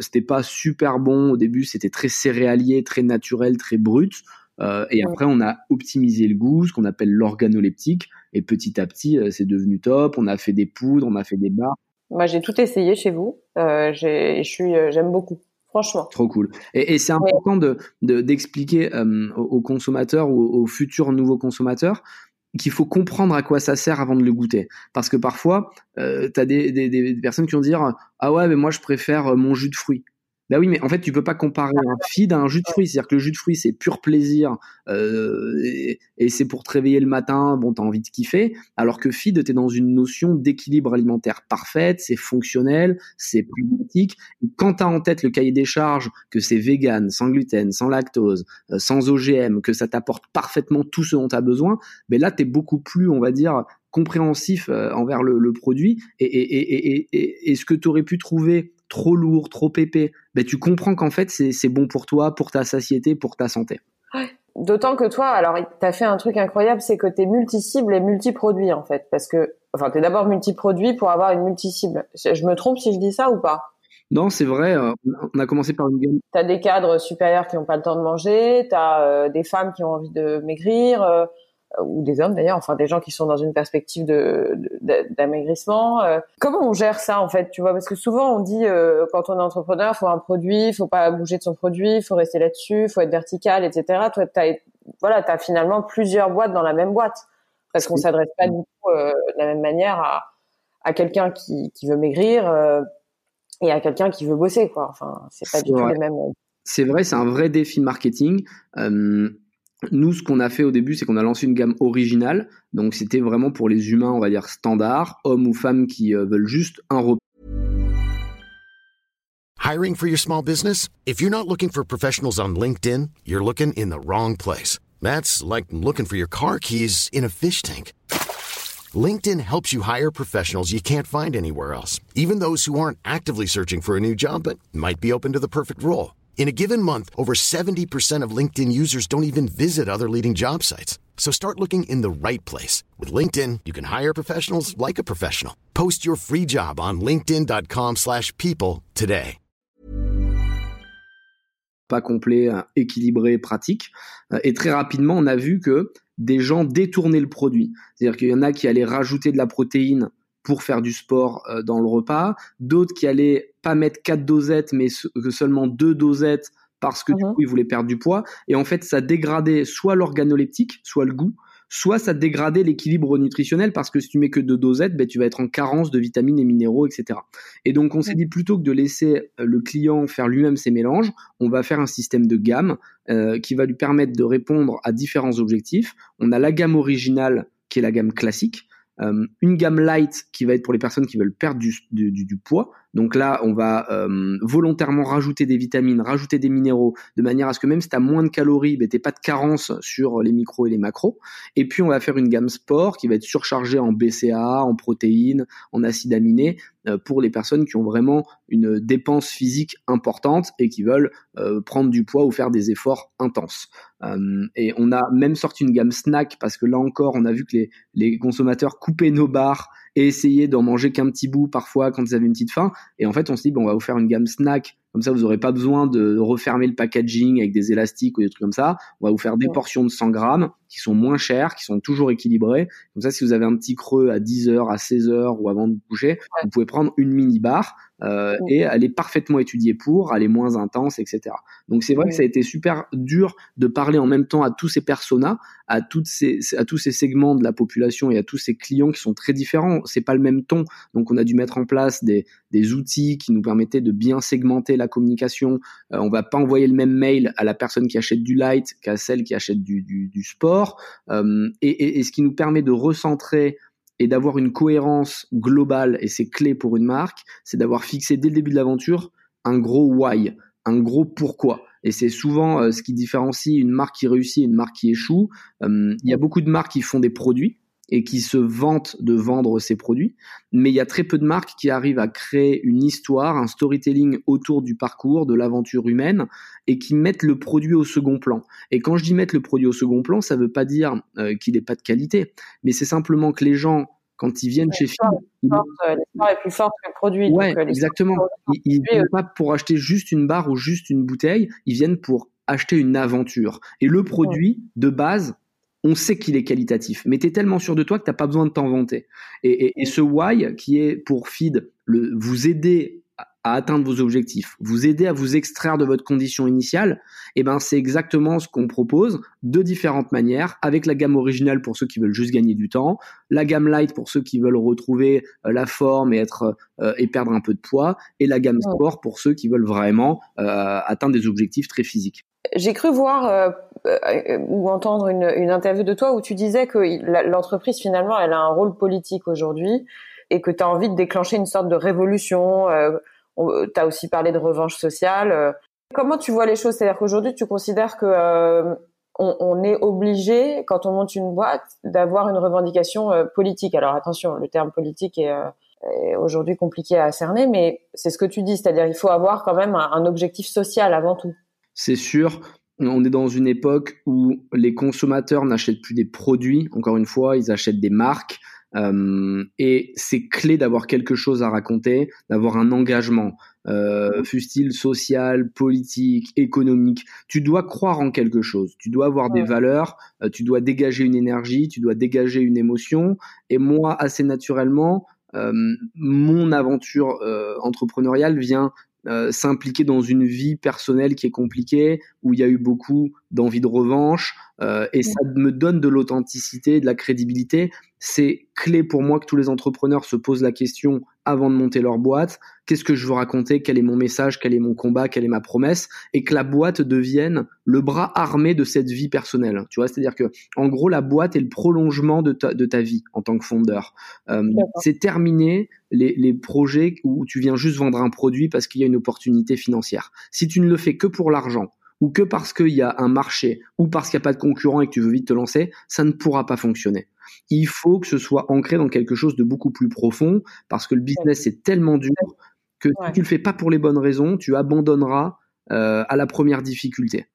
Speaker 2: c'était pas super bon au début, c'était très céréalier, très naturel, très brut. Euh, et après, on a optimisé le goût, ce qu'on appelle l'organoleptique. Et petit à petit, euh, c'est devenu top. On a fait des poudres, on a fait des barres.
Speaker 3: Moi, j'ai tout essayé chez vous. Euh, euh, j'aime beaucoup. Franchement.
Speaker 2: Trop cool. Et, et c'est important de d'expliquer aux, consommateurs ou aux futurs nouveaux consommateurs qu'il faut comprendre à quoi ça sert avant de le goûter. Parce que parfois, euh, tu as des, des, des, personnes qui vont dire Ah ouais, mais moi je préfère mon jus de fruits. Bah oui, mais en fait, tu peux pas comparer un feed à un jus de fruits. C'est-à-dire que le jus de fruits, c'est pur plaisir euh, et, c'est pour te réveiller le matin. Bon, t'as envie de kiffer. Alors que feed, t'es dans une notion d'équilibre alimentaire parfaite. C'est fonctionnel, c'est pragmatique. Quand t'as en tête le cahier des charges, que c'est vegan, sans gluten, sans lactose, euh, sans OGM, que ça t'apporte parfaitement tout ce dont t'as besoin, ben là, t'es beaucoup plus, on va dire, compréhensif euh, envers le, produit et, et, et, et, ce que tu aurais pu trouver trop lourd, trop épais, ben, tu comprends qu'en fait, c'est bon pour toi, pour ta satiété, pour ta santé.
Speaker 3: D'autant que toi, alors, tu as fait un truc incroyable, c'est que tu es multi-cible et multi-produit, en fait. Parce que, enfin, tu es d'abord multi-produit pour avoir une multi-cible. Je me trompe si je dis ça ou pas?
Speaker 2: Non, c'est vrai. Euh, on a commencé par une gamme.
Speaker 3: Tu as des cadres supérieurs qui n'ont pas le temps de manger, tu as euh, des femmes qui ont envie de maigrir, euh, ou des hommes d'ailleurs, enfin des gens qui sont dans une perspective de d'amaigrissement. Euh. comment on gère ça en fait, tu vois? Parce que souvent on dit euh, quand on est entrepreneur, faut un produit, faut pas bouger de son produit, faut rester là-dessus, faut être vertical, etc. Toi, t'as voilà, t'as finalement plusieurs boîtes dans la même boîte parce qu'on s'adresse pas du tout de la même manière à à quelqu'un qui qui veut maigrir et à quelqu'un qui veut bosser quoi. Enfin, c'est pas du tout les mêmes.
Speaker 2: C'est vrai, c'est un vrai défi marketing. Euh, nous, ce qu'on a fait au début, c'est qu'on a lancé une gamme originale. Donc, c'était vraiment pour les humains, on va dire standard, hommes ou femmes qui euh, veulent juste un repas.
Speaker 4: Hiring for your small business? If you're not looking for professionals on LinkedIn, you're looking in the wrong place. That's like looking for your car keys in a fish tank. LinkedIn helps you hire professionals you can't find anywhere else, even those who aren't actively searching for a new job but might be open to the perfect role. In a given month, over 70% of LinkedIn users don't even visit other leading job sites. So start looking in the right place. With LinkedIn, you can hire professionals like a professional. Post your free job on linkedin.com slash people today.
Speaker 2: Pas complet, équilibré, pratique. Euh, et très rapidement, on a vu que des gens détournaient le produit. C'est-à-dire qu'il y en a qui allaient rajouter de la protéine pour faire du sport euh, dans le repas, d'autres qui allaient pas mettre quatre dosettes mais seulement deux dosettes parce que du mhm. coup ils voulaient perdre du poids et en fait ça dégradait soit l'organoleptique, soit le goût, soit ça dégradait l'équilibre nutritionnel parce que si tu mets que deux dosettes, ben, tu vas être en carence de vitamines et minéraux, etc. Et donc on s'est dit plutôt que de laisser euh, le client faire lui-même ses mélanges, on va faire un système de gamme euh, qui va lui permettre de répondre à différents objectifs. On a la gamme originale qui est la gamme classique, euh, une gamme light qui va être pour les personnes qui veulent perdre du, du, du poids. Donc là, on va euh, volontairement rajouter des vitamines, rajouter des minéraux, de manière à ce que même si tu as moins de calories, ben, tu pas de carence sur les micros et les macros. Et puis, on va faire une gamme sport qui va être surchargée en BCA, en protéines, en acides aminés, euh, pour les personnes qui ont vraiment une dépense physique importante et qui veulent prendre du poids ou faire des efforts intenses. Euh, et on a même sorti une gamme snack parce que là encore, on a vu que les, les consommateurs coupaient nos barres et essayaient d'en manger qu'un petit bout parfois quand ils avaient une petite faim. Et en fait, on se dit, bon, on va vous faire une gamme snack comme ça, vous n'aurez pas besoin de refermer le packaging avec des élastiques ou des trucs comme ça. On va vous faire des portions de 100 grammes qui sont moins chères, qui sont toujours équilibrées. Comme ça, si vous avez un petit creux à 10 heures, à 16 heures ou avant de vous coucher, vous pouvez prendre une mini barre euh, et elle est parfaitement étudiée pour, elle est moins intense, etc. Donc c'est vrai que ça a été super dur de parler en même temps à tous ces personas, à toutes ces, à tous ces segments de la population et à tous ces clients qui sont très différents. C'est pas le même ton, donc on a dû mettre en place des, des outils qui nous permettaient de bien segmenter la communication. Euh, on va pas envoyer le même mail à la personne qui achète du light qu'à celle qui achète du, sport. Euh, et, ce qui nous permet de recentrer et d'avoir une cohérence globale, et c'est clé pour une marque, c'est d'avoir fixé dès le début de l'aventure un gros why, un gros pourquoi. Et c'est souvent euh, ce qui différencie une marque qui réussit et une marque qui échoue. Il y a beaucoup de marques qui font des produits, et qui se vantent de vendre ces produits, mais il y a très peu de marques qui arrivent à créer une histoire, un storytelling autour du parcours, de l'aventure humaine, et qui mettent le produit au second plan. Et quand je dis mettre le produit au second plan, ça ne veut pas dire euh, qu'il n'est pas de qualité, mais c'est simplement que les gens quand ils viennent chez.
Speaker 3: Euh, l'histoire est plus forte que le produit.
Speaker 2: Ouais, euh, exactement. Ils ne viennent pas pour acheter juste une barre ou juste une bouteille, ils viennent pour acheter une aventure. Et le produit, de base, on sait qu'il est qualitatif, mais tu es tellement sûr de toi que tu n'as pas besoin de t'en vanter. Et, et, ce why, qui est pour Feed, le, vous aider à atteindre vos objectifs, vous aider à vous extraire de votre condition initiale, eh ben c'est exactement ce qu'on propose de différentes manières, avec la gamme originale pour ceux qui veulent juste gagner du temps, la gamme light pour ceux qui veulent retrouver euh, la forme et être euh, et perdre un peu de poids, et la gamme sport pour ceux qui veulent vraiment euh, atteindre des objectifs très physiques.
Speaker 3: J'ai cru voir ou entendre une, une, interview de toi où tu disais que l'entreprise finalement elle a un rôle politique aujourd'hui et que tu as envie de déclencher une sorte de révolution tu as aussi parlé de revanche sociale. Euh, comment tu vois les choses? C'est-à-dire qu'aujourd'hui, tu considères que euh, on, est obligé, quand on monte une boîte, d'avoir une revendication euh, politique. Alors attention, le terme politique est, aujourd'hui compliqué à cerner, mais c'est ce que tu dis, c'est-à-dire il faut avoir quand même un, objectif social avant tout.
Speaker 2: C'est sûr. On est dans une époque où les consommateurs n'achètent plus des produits. Encore une fois, ils achètent des marques. Euh, et c'est clé d'avoir quelque chose à raconter, d'avoir un engagement, euh, fût-il social, politique, économique. Tu dois croire en quelque chose, tu dois avoir des valeurs, euh, tu dois dégager une énergie, tu dois dégager une émotion. Et moi, assez naturellement, euh, mon aventure euh, entrepreneuriale vient euh, s'impliquer dans une vie personnelle qui est compliquée, où il y a eu beaucoup d'envie de revanche, euh, et ça me donne de l'authenticité, de la crédibilité. C'est clé pour moi que tous les entrepreneurs se posent la question avant de monter leur boîte. Qu'est-ce que je veux raconter? Quel est mon message? Quel est mon combat? Quelle est ma promesse? Et que la boîte devienne le bras armé de cette vie personnelle. Tu vois, c'est-à-dire que, en gros, la boîte est le prolongement de ta, de ta vie en tant que fondeur. Euh, c'est terminé les, les projets où tu viens juste vendre un produit parce qu'il y a une opportunité financière. Si tu ne le fais que pour l'argent, ou que parce qu'il y a un marché, ou parce qu'il n'y a pas de concurrent et que tu veux vite te lancer, ça ne pourra pas fonctionner. Il faut que ce soit ancré dans quelque chose de beaucoup plus profond, parce que le business est tellement dur que si tu le fais pas pour les bonnes raisons, tu abandonneras euh, à la première difficulté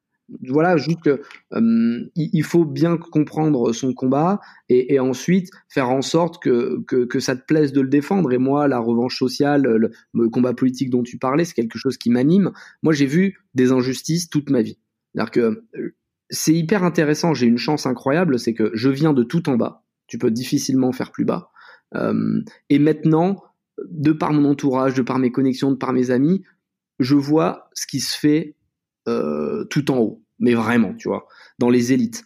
Speaker 2: voilà, juste que euh, il faut bien comprendre son combat et, ensuite faire en sorte que, que, ça te plaise de le défendre. Et moi, la revanche sociale, le, combat politique dont tu parlais, c'est quelque chose qui m'anime. Moi, j'ai vu des injustices toute ma vie. Euh, c'est hyper intéressant. J'ai une chance incroyable, c'est que je viens de tout en bas. Tu peux difficilement faire plus bas. Et maintenant, de par mon entourage, de par mes connexions, de par mes amis, je vois ce qui se fait tout en haut, mais vraiment, tu vois, dans les élites.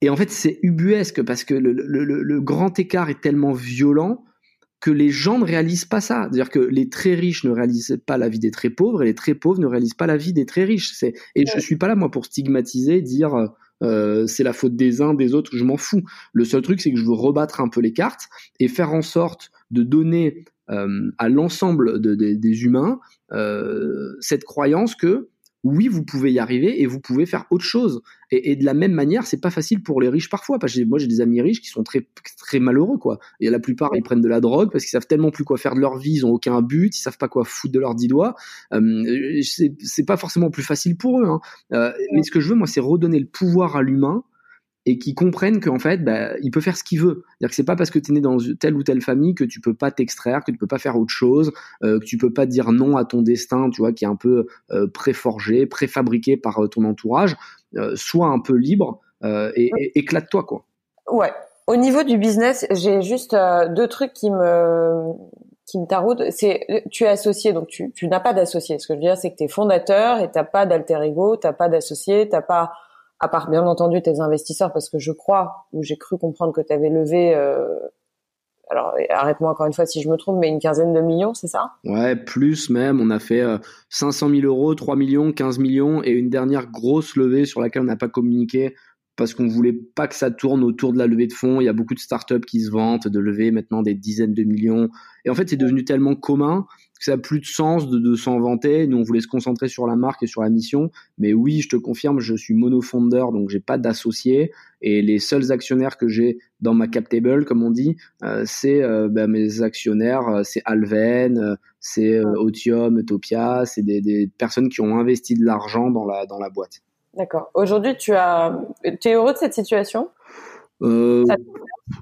Speaker 2: Et en fait, c'est ubuesque parce que le, le, le, grand écart est tellement violent que les gens ne réalisent pas ça. C'est-à-dire que les très riches ne réalisent pas la vie des très pauvres et les très pauvres ne réalisent pas la vie des très riches. C'est et je suis pas là moi pour stigmatiser, dire euh, c'est la faute des uns, des autres, je m'en fous. Le seul truc, c'est que je veux rebattre un peu les cartes et faire en sorte de donner euh, à l'ensemble de, des humains euh, cette croyance que oui, vous pouvez y arriver et vous pouvez faire autre chose. Et, de la même manière, c'est pas facile pour les riches parfois, parce que moi j'ai des amis riches qui sont très très malheureux quoi. Et la plupart ils prennent de la drogue parce qu'ils savent tellement plus quoi faire de leur vie, ils ont aucun but, ils savent pas quoi foutre de leurs dix doigts. Euh, c'est pas forcément plus facile pour eux. Hein. Euh, mais ce que je veux moi, c'est redonner le pouvoir à l'humain et qui comprennent qu'en fait, bah, il peut faire ce qu'il veut. C'est-à-dire que c'est pas parce que tu es né dans telle ou telle famille que tu peux pas t'extraire, que tu peux pas faire autre chose, euh, que tu peux pas dire non à ton destin, tu vois, qui est un peu euh, préforgé, préfabriqué par euh, ton entourage. Euh, sois un peu libre euh, et, éclate-toi, quoi.
Speaker 3: Ouais. Au niveau du business, j'ai juste deux trucs qui me qui me. C'est tu es associé, donc tu, tu n'as pas d'associé. Ce que je veux dire, c'est que tu es fondateur et t'as pas d'alter ego, t'as pas d'associé, t'as pas à part bien entendu tes investisseurs, parce que je crois, ou j'ai cru comprendre que tu avais levé, euh, alors arrête-moi encore une fois si je me trompe, mais une quinzaine de millions, c'est ça?
Speaker 2: Ouais, plus même. On a fait 500 euh, 000 euros, 3 millions, 15 millions, et une dernière grosse levée sur laquelle on n'a pas communiqué parce qu'on voulait pas que ça tourne autour de la levée de fonds. Il y a beaucoup de startups qui se vantent de lever maintenant des dizaines de millions. Et en fait, c'est devenu tellement commun que ça n'a plus de sens de, de s'en vanter. Nous, on voulait se concentrer sur la marque et sur la mission. Mais oui, je te confirme, je suis monofondeur, donc j'ai pas d'associés. Et les seuls actionnaires que j'ai dans ma cap table, comme on dit, euh, c'est euh, bah, mes actionnaires, euh, c'est Alven, c'est Otium, Utopia, c'est des, des personnes qui ont investi de l'argent dans la, dans la boîte.
Speaker 3: D'accord. Aujourd'hui, tu as, es heureux de cette situation?
Speaker 2: Euh,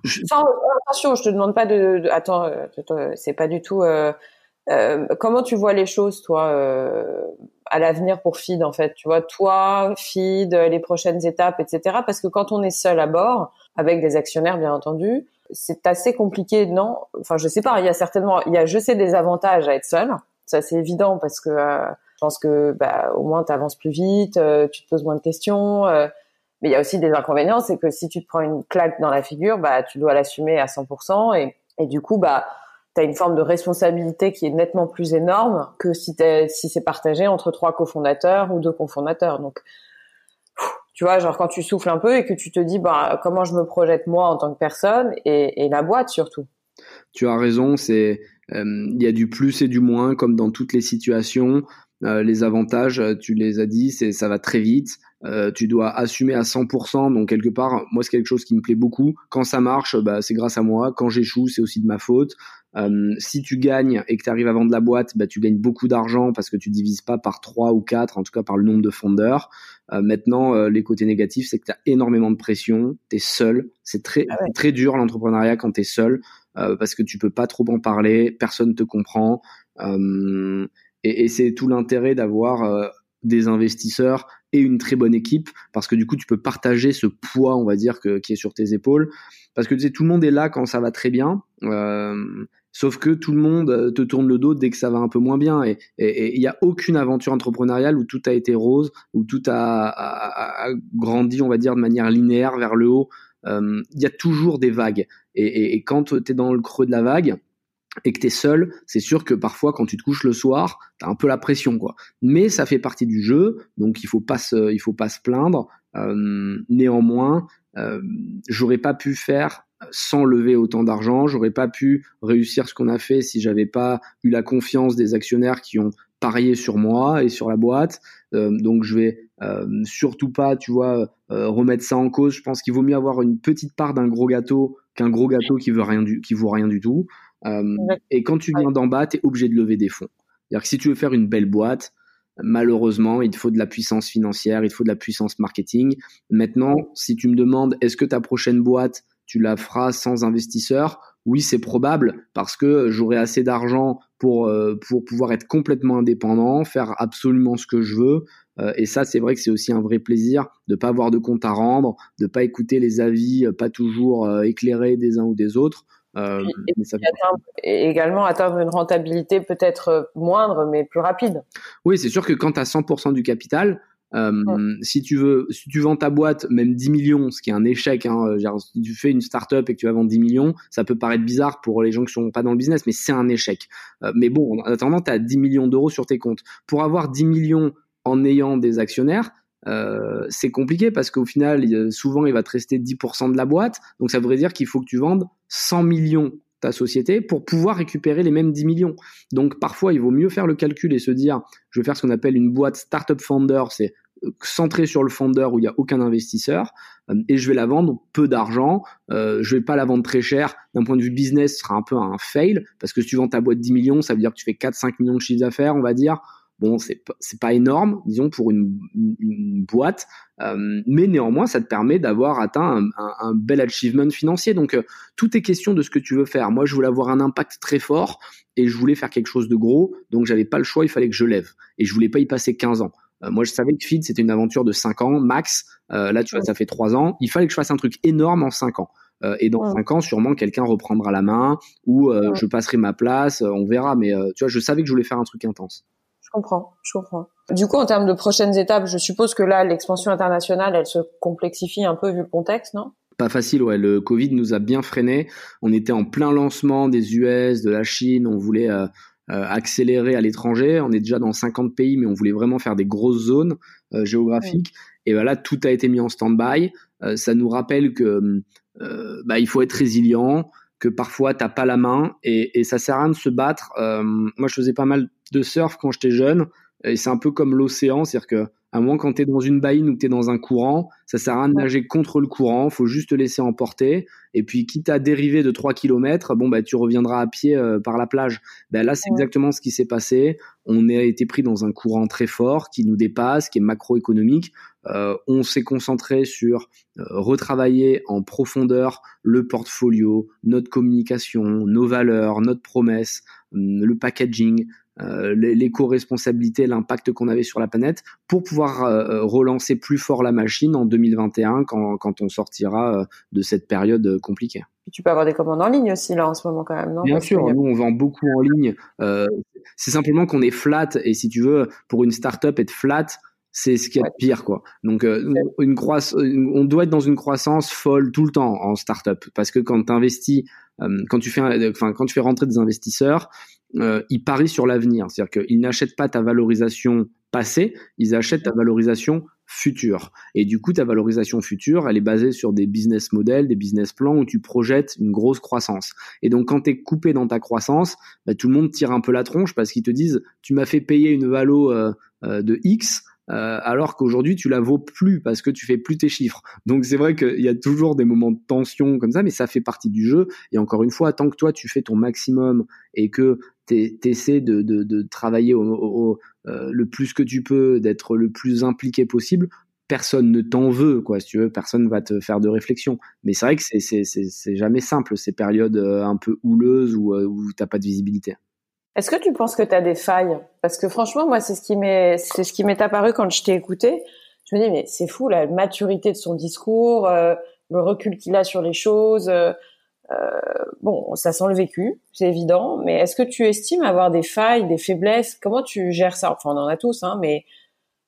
Speaker 3: je... Enfin, attention, je te demande pas de. de... Attends, euh, c'est pas du tout. Euh... Euh, comment tu vois les choses, toi, euh, à l'avenir pour Feed, en fait? Tu vois, toi, Feed, les prochaines étapes, etc. Parce que quand on est seul à bord, avec des actionnaires, bien entendu, c'est assez compliqué, non? Enfin, je sais pas. Il y a certainement, il y a, je sais, des avantages à être seul. Ça, c'est évident parce que euh, je pense que bah, au moins tu avances plus vite, euh, tu te poses moins de questions. Euh, mais il y a aussi des inconvénients, c'est que si tu te prends une claque dans la figure, bah tu dois l'assumer à 100% et, et du coup bah tu as une forme de responsabilité qui est nettement plus énorme que si, c'est partagé entre trois cofondateurs ou deux cofondateurs. Donc tu vois, genre quand tu souffles un peu et que tu te dis bah comment je me projette moi en tant que personne et, la boîte surtout.
Speaker 2: Tu as raison, c'est il y a du plus et du moins comme dans toutes les situations. Euh, les avantages, euh, tu les as dit, c'est ça va très vite. Euh, tu dois assumer à 100%. Donc quelque part, moi c'est quelque chose qui me plaît beaucoup. Quand ça marche, bah, c'est grâce à moi. Quand j'échoue, c'est aussi de ma faute. Euh, si tu gagnes et que tu arrives à vendre la boîte, bah, tu gagnes beaucoup d'argent parce que tu divises pas par 3 ou 4, en tout cas par le nombre de fondeurs. Euh, maintenant, euh, les côtés négatifs, c'est que tu as énormément de pression, tu es seul. C'est très, ah ouais. très dur l'entrepreneuriat quand tu es seul parce que tu peux pas trop en parler, personne te comprend. et, et c'est tout l'intérêt d'avoir des investisseurs et une très bonne équipe parce que du coup tu peux partager ce poids on va dire que, qui est sur tes épaules parce que tu sais tout le monde est là quand ça va très bien euh, sauf que tout le monde te tourne le dos dès que ça va un peu moins bien et il n'y a aucune aventure entrepreneuriale où tout a été rose où tout a, grandi on va dire de manière linéaire vers le haut il euh, y a toujours des vagues et, quand tu es dans le creux de la vague et que tu es seul, c'est sûr que parfois quand tu te couches le soir, tu as un peu la pression quoi. Mais ça fait partie du jeu, donc il faut pas se il faut pas se plaindre. Euh, néanmoins, euh, j'aurais pas pu faire sans lever autant d'argent, j'aurais pas pu réussir ce qu'on a fait si j'avais pas eu la confiance des actionnaires qui ont parié sur moi et sur la boîte. Euh, donc je vais euh, surtout pas, tu vois, euh, remettre ça en cause. Je pense qu'il vaut mieux avoir une petite part d'un gros gâteau qu'un gros gâteau qui veut rien du qui vaut rien du tout. Et quand tu viens d'en bas, tu es obligé de lever des fonds. C'est-à-dire que si tu veux faire une belle boîte, malheureusement, il te faut de la puissance financière, il te faut de la puissance marketing. Maintenant, si tu me demandes, est-ce que ta prochaine boîte, tu la feras sans investisseur Oui, c'est probable parce que j'aurai assez d'argent pour, euh, pour pouvoir être complètement indépendant, faire absolument ce que je veux. Euh, et ça, c'est vrai que c'est aussi un vrai plaisir de pas avoir de compte à rendre, de pas écouter les avis pas toujours éclairés des uns ou des autres.
Speaker 3: Euh, et, et, atteindre, et, également atteindre une rentabilité peut-être moindre mais plus rapide.
Speaker 2: Oui, c'est sûr que quand tu as 100% du capital, euh, si tu veux, si tu vends ta boîte même 10 millions, ce qui est un échec, hein, genre, si tu fais une startup et que tu vas vendre 10 millions, ça peut paraître bizarre pour les gens qui sont pas dans le business, mais c'est un échec. Euh, mais bon, en attendant, tu as 10 millions d'euros sur tes comptes. Pour avoir 10 millions en ayant des actionnaires, euh, c'est compliqué parce qu'au final, souvent, il va te rester 10% de la boîte. Donc, ça voudrait dire qu'il faut que tu vendes 100 millions ta société pour pouvoir récupérer les mêmes 10 millions. Donc, parfois, il vaut mieux faire le calcul et se dire, je vais faire ce qu'on appelle une boîte startup founder, c'est centré sur le founder où il n'y a aucun investisseur et je vais la vendre peu d'argent. Euh, je vais pas la vendre très cher. D'un point de vue business, ce sera un peu un fail parce que si tu vends ta boîte 10 millions, ça veut dire que tu fais 4-5 millions de chiffre d'affaires, on va dire. Bon, c'est c'est pas énorme, disons pour une, boîte, euh, mais néanmoins ça te permet d'avoir atteint un, un, un, bel achievement financier. Donc euh, tout est question de ce que tu veux faire. Moi, je voulais avoir un impact très fort et je voulais faire quelque chose de gros, donc j'avais pas le choix, il fallait que je lève et je voulais pas y passer 15 ans. Euh, moi, je savais que Feed c'était une aventure de 5 ans max. Là, tu vois, ça fait 3 ans. Il fallait que je fasse un truc énorme en 5 ans. Euh, et dans 5 ans, sûrement quelqu'un reprendra la main ou je passerai ma place, on verra. Mais tu vois, je savais que je voulais faire un truc intense.
Speaker 3: Je comprends, je comprends. Du coup, en termes de prochaines étapes, je suppose que là, l'expansion internationale, elle se complexifie un peu vu le contexte, non?
Speaker 2: Pas facile, ouais. Le Covid nous a bien freiné. On était en plein lancement des US, de la Chine. On voulait euh, euh, accélérer à l'étranger. On est déjà dans 50 pays, mais on voulait vraiment faire des grosses zones euh, géographiques. Et voilà, tout a été mis en stand-by. ça nous rappelle que bah, il faut être résilient, que parfois t'as pas la main et, et ça sert à rien de se battre. moi, je faisais pas mal de surf quand j'étais jeune et c'est un peu comme l'océan, c'est-à-dire que à un moment, quand tu es dans une baïne ou que tu es dans un courant, ça sert à rien de nager contre le courant, faut juste te laisser emporter. Et puis, quitte à dériver de 3 km, bon, bah, tu reviendras à pied euh, par la plage. Ben, là, c'est exactement ce qui s'est passé. On a été pris dans un courant très fort qui nous dépasse, qui est macroéconomique. Euh, on s'est concentré sur euh, retravailler en profondeur le portfolio, notre communication, nos valeurs, notre promesse, hum, le packaging, euh, l'éco-responsabilité, l'impact qu'on avait sur la planète, pour pouvoir euh, euh, relancer plus fort la machine en 2021 quand, quand on sortira de cette période compliquée.
Speaker 3: Tu peux avoir des commandes en ligne aussi là en ce moment quand même, non?
Speaker 2: Bien sûr, nous on vend beaucoup en ligne. c'est simplement qu'on est flat et si tu veux, pour une startup être flat, c'est ce qui est pire quoi. Donc une croissance, on doit être dans une croissance folle tout le temps en startup parce que quand tu investis, quand tu fais, enfin quand tu fais rentrer des investisseurs, euh, ils parient sur l'avenir. C'est-à-dire qu'ils n'achètent pas ta valorisation passée, ils achètent ta valorisation future. Et du coup, ta valorisation future, elle est basée sur des business models, des business plans où tu projettes une grosse croissance. Et donc, quand tu es coupé dans ta croissance, bah, tout le monde tire un peu la tronche parce qu'ils te disent, tu m'as fait payer une valo euh, euh, de X, euh, alors qu'aujourd'hui tu la vaux plus parce que tu fais plus tes chiffres. Donc c'est vrai qu'il y a toujours des moments de tension comme ça, mais ça fait partie du jeu. Et encore une fois, tant que toi tu fais ton maximum et que tu essaies de, travailler au, euh, le plus que tu peux, d'être le plus impliqué possible, personne ne t'en veut, quoi, si tu veux, personne va te faire de réflexion. Mais c'est vrai que c'est jamais simple, ces périodes euh, un peu houleuses où, où t'as pas de visibilité.
Speaker 3: Est-ce que tu penses que tu as des failles? Parce que franchement, moi, c'est ce qui m'est, c'est ce qui m'est apparu quand je t'ai écouté. Je me dis, mais c'est fou la maturité de son discours, euh, le recul qu'il a sur les choses. Euh, euh, bon, ça sent le vécu, c'est évident. Mais est-ce que tu estimes avoir des failles, des faiblesses? Comment tu gères ça? Enfin, on en a tous, hein. Mais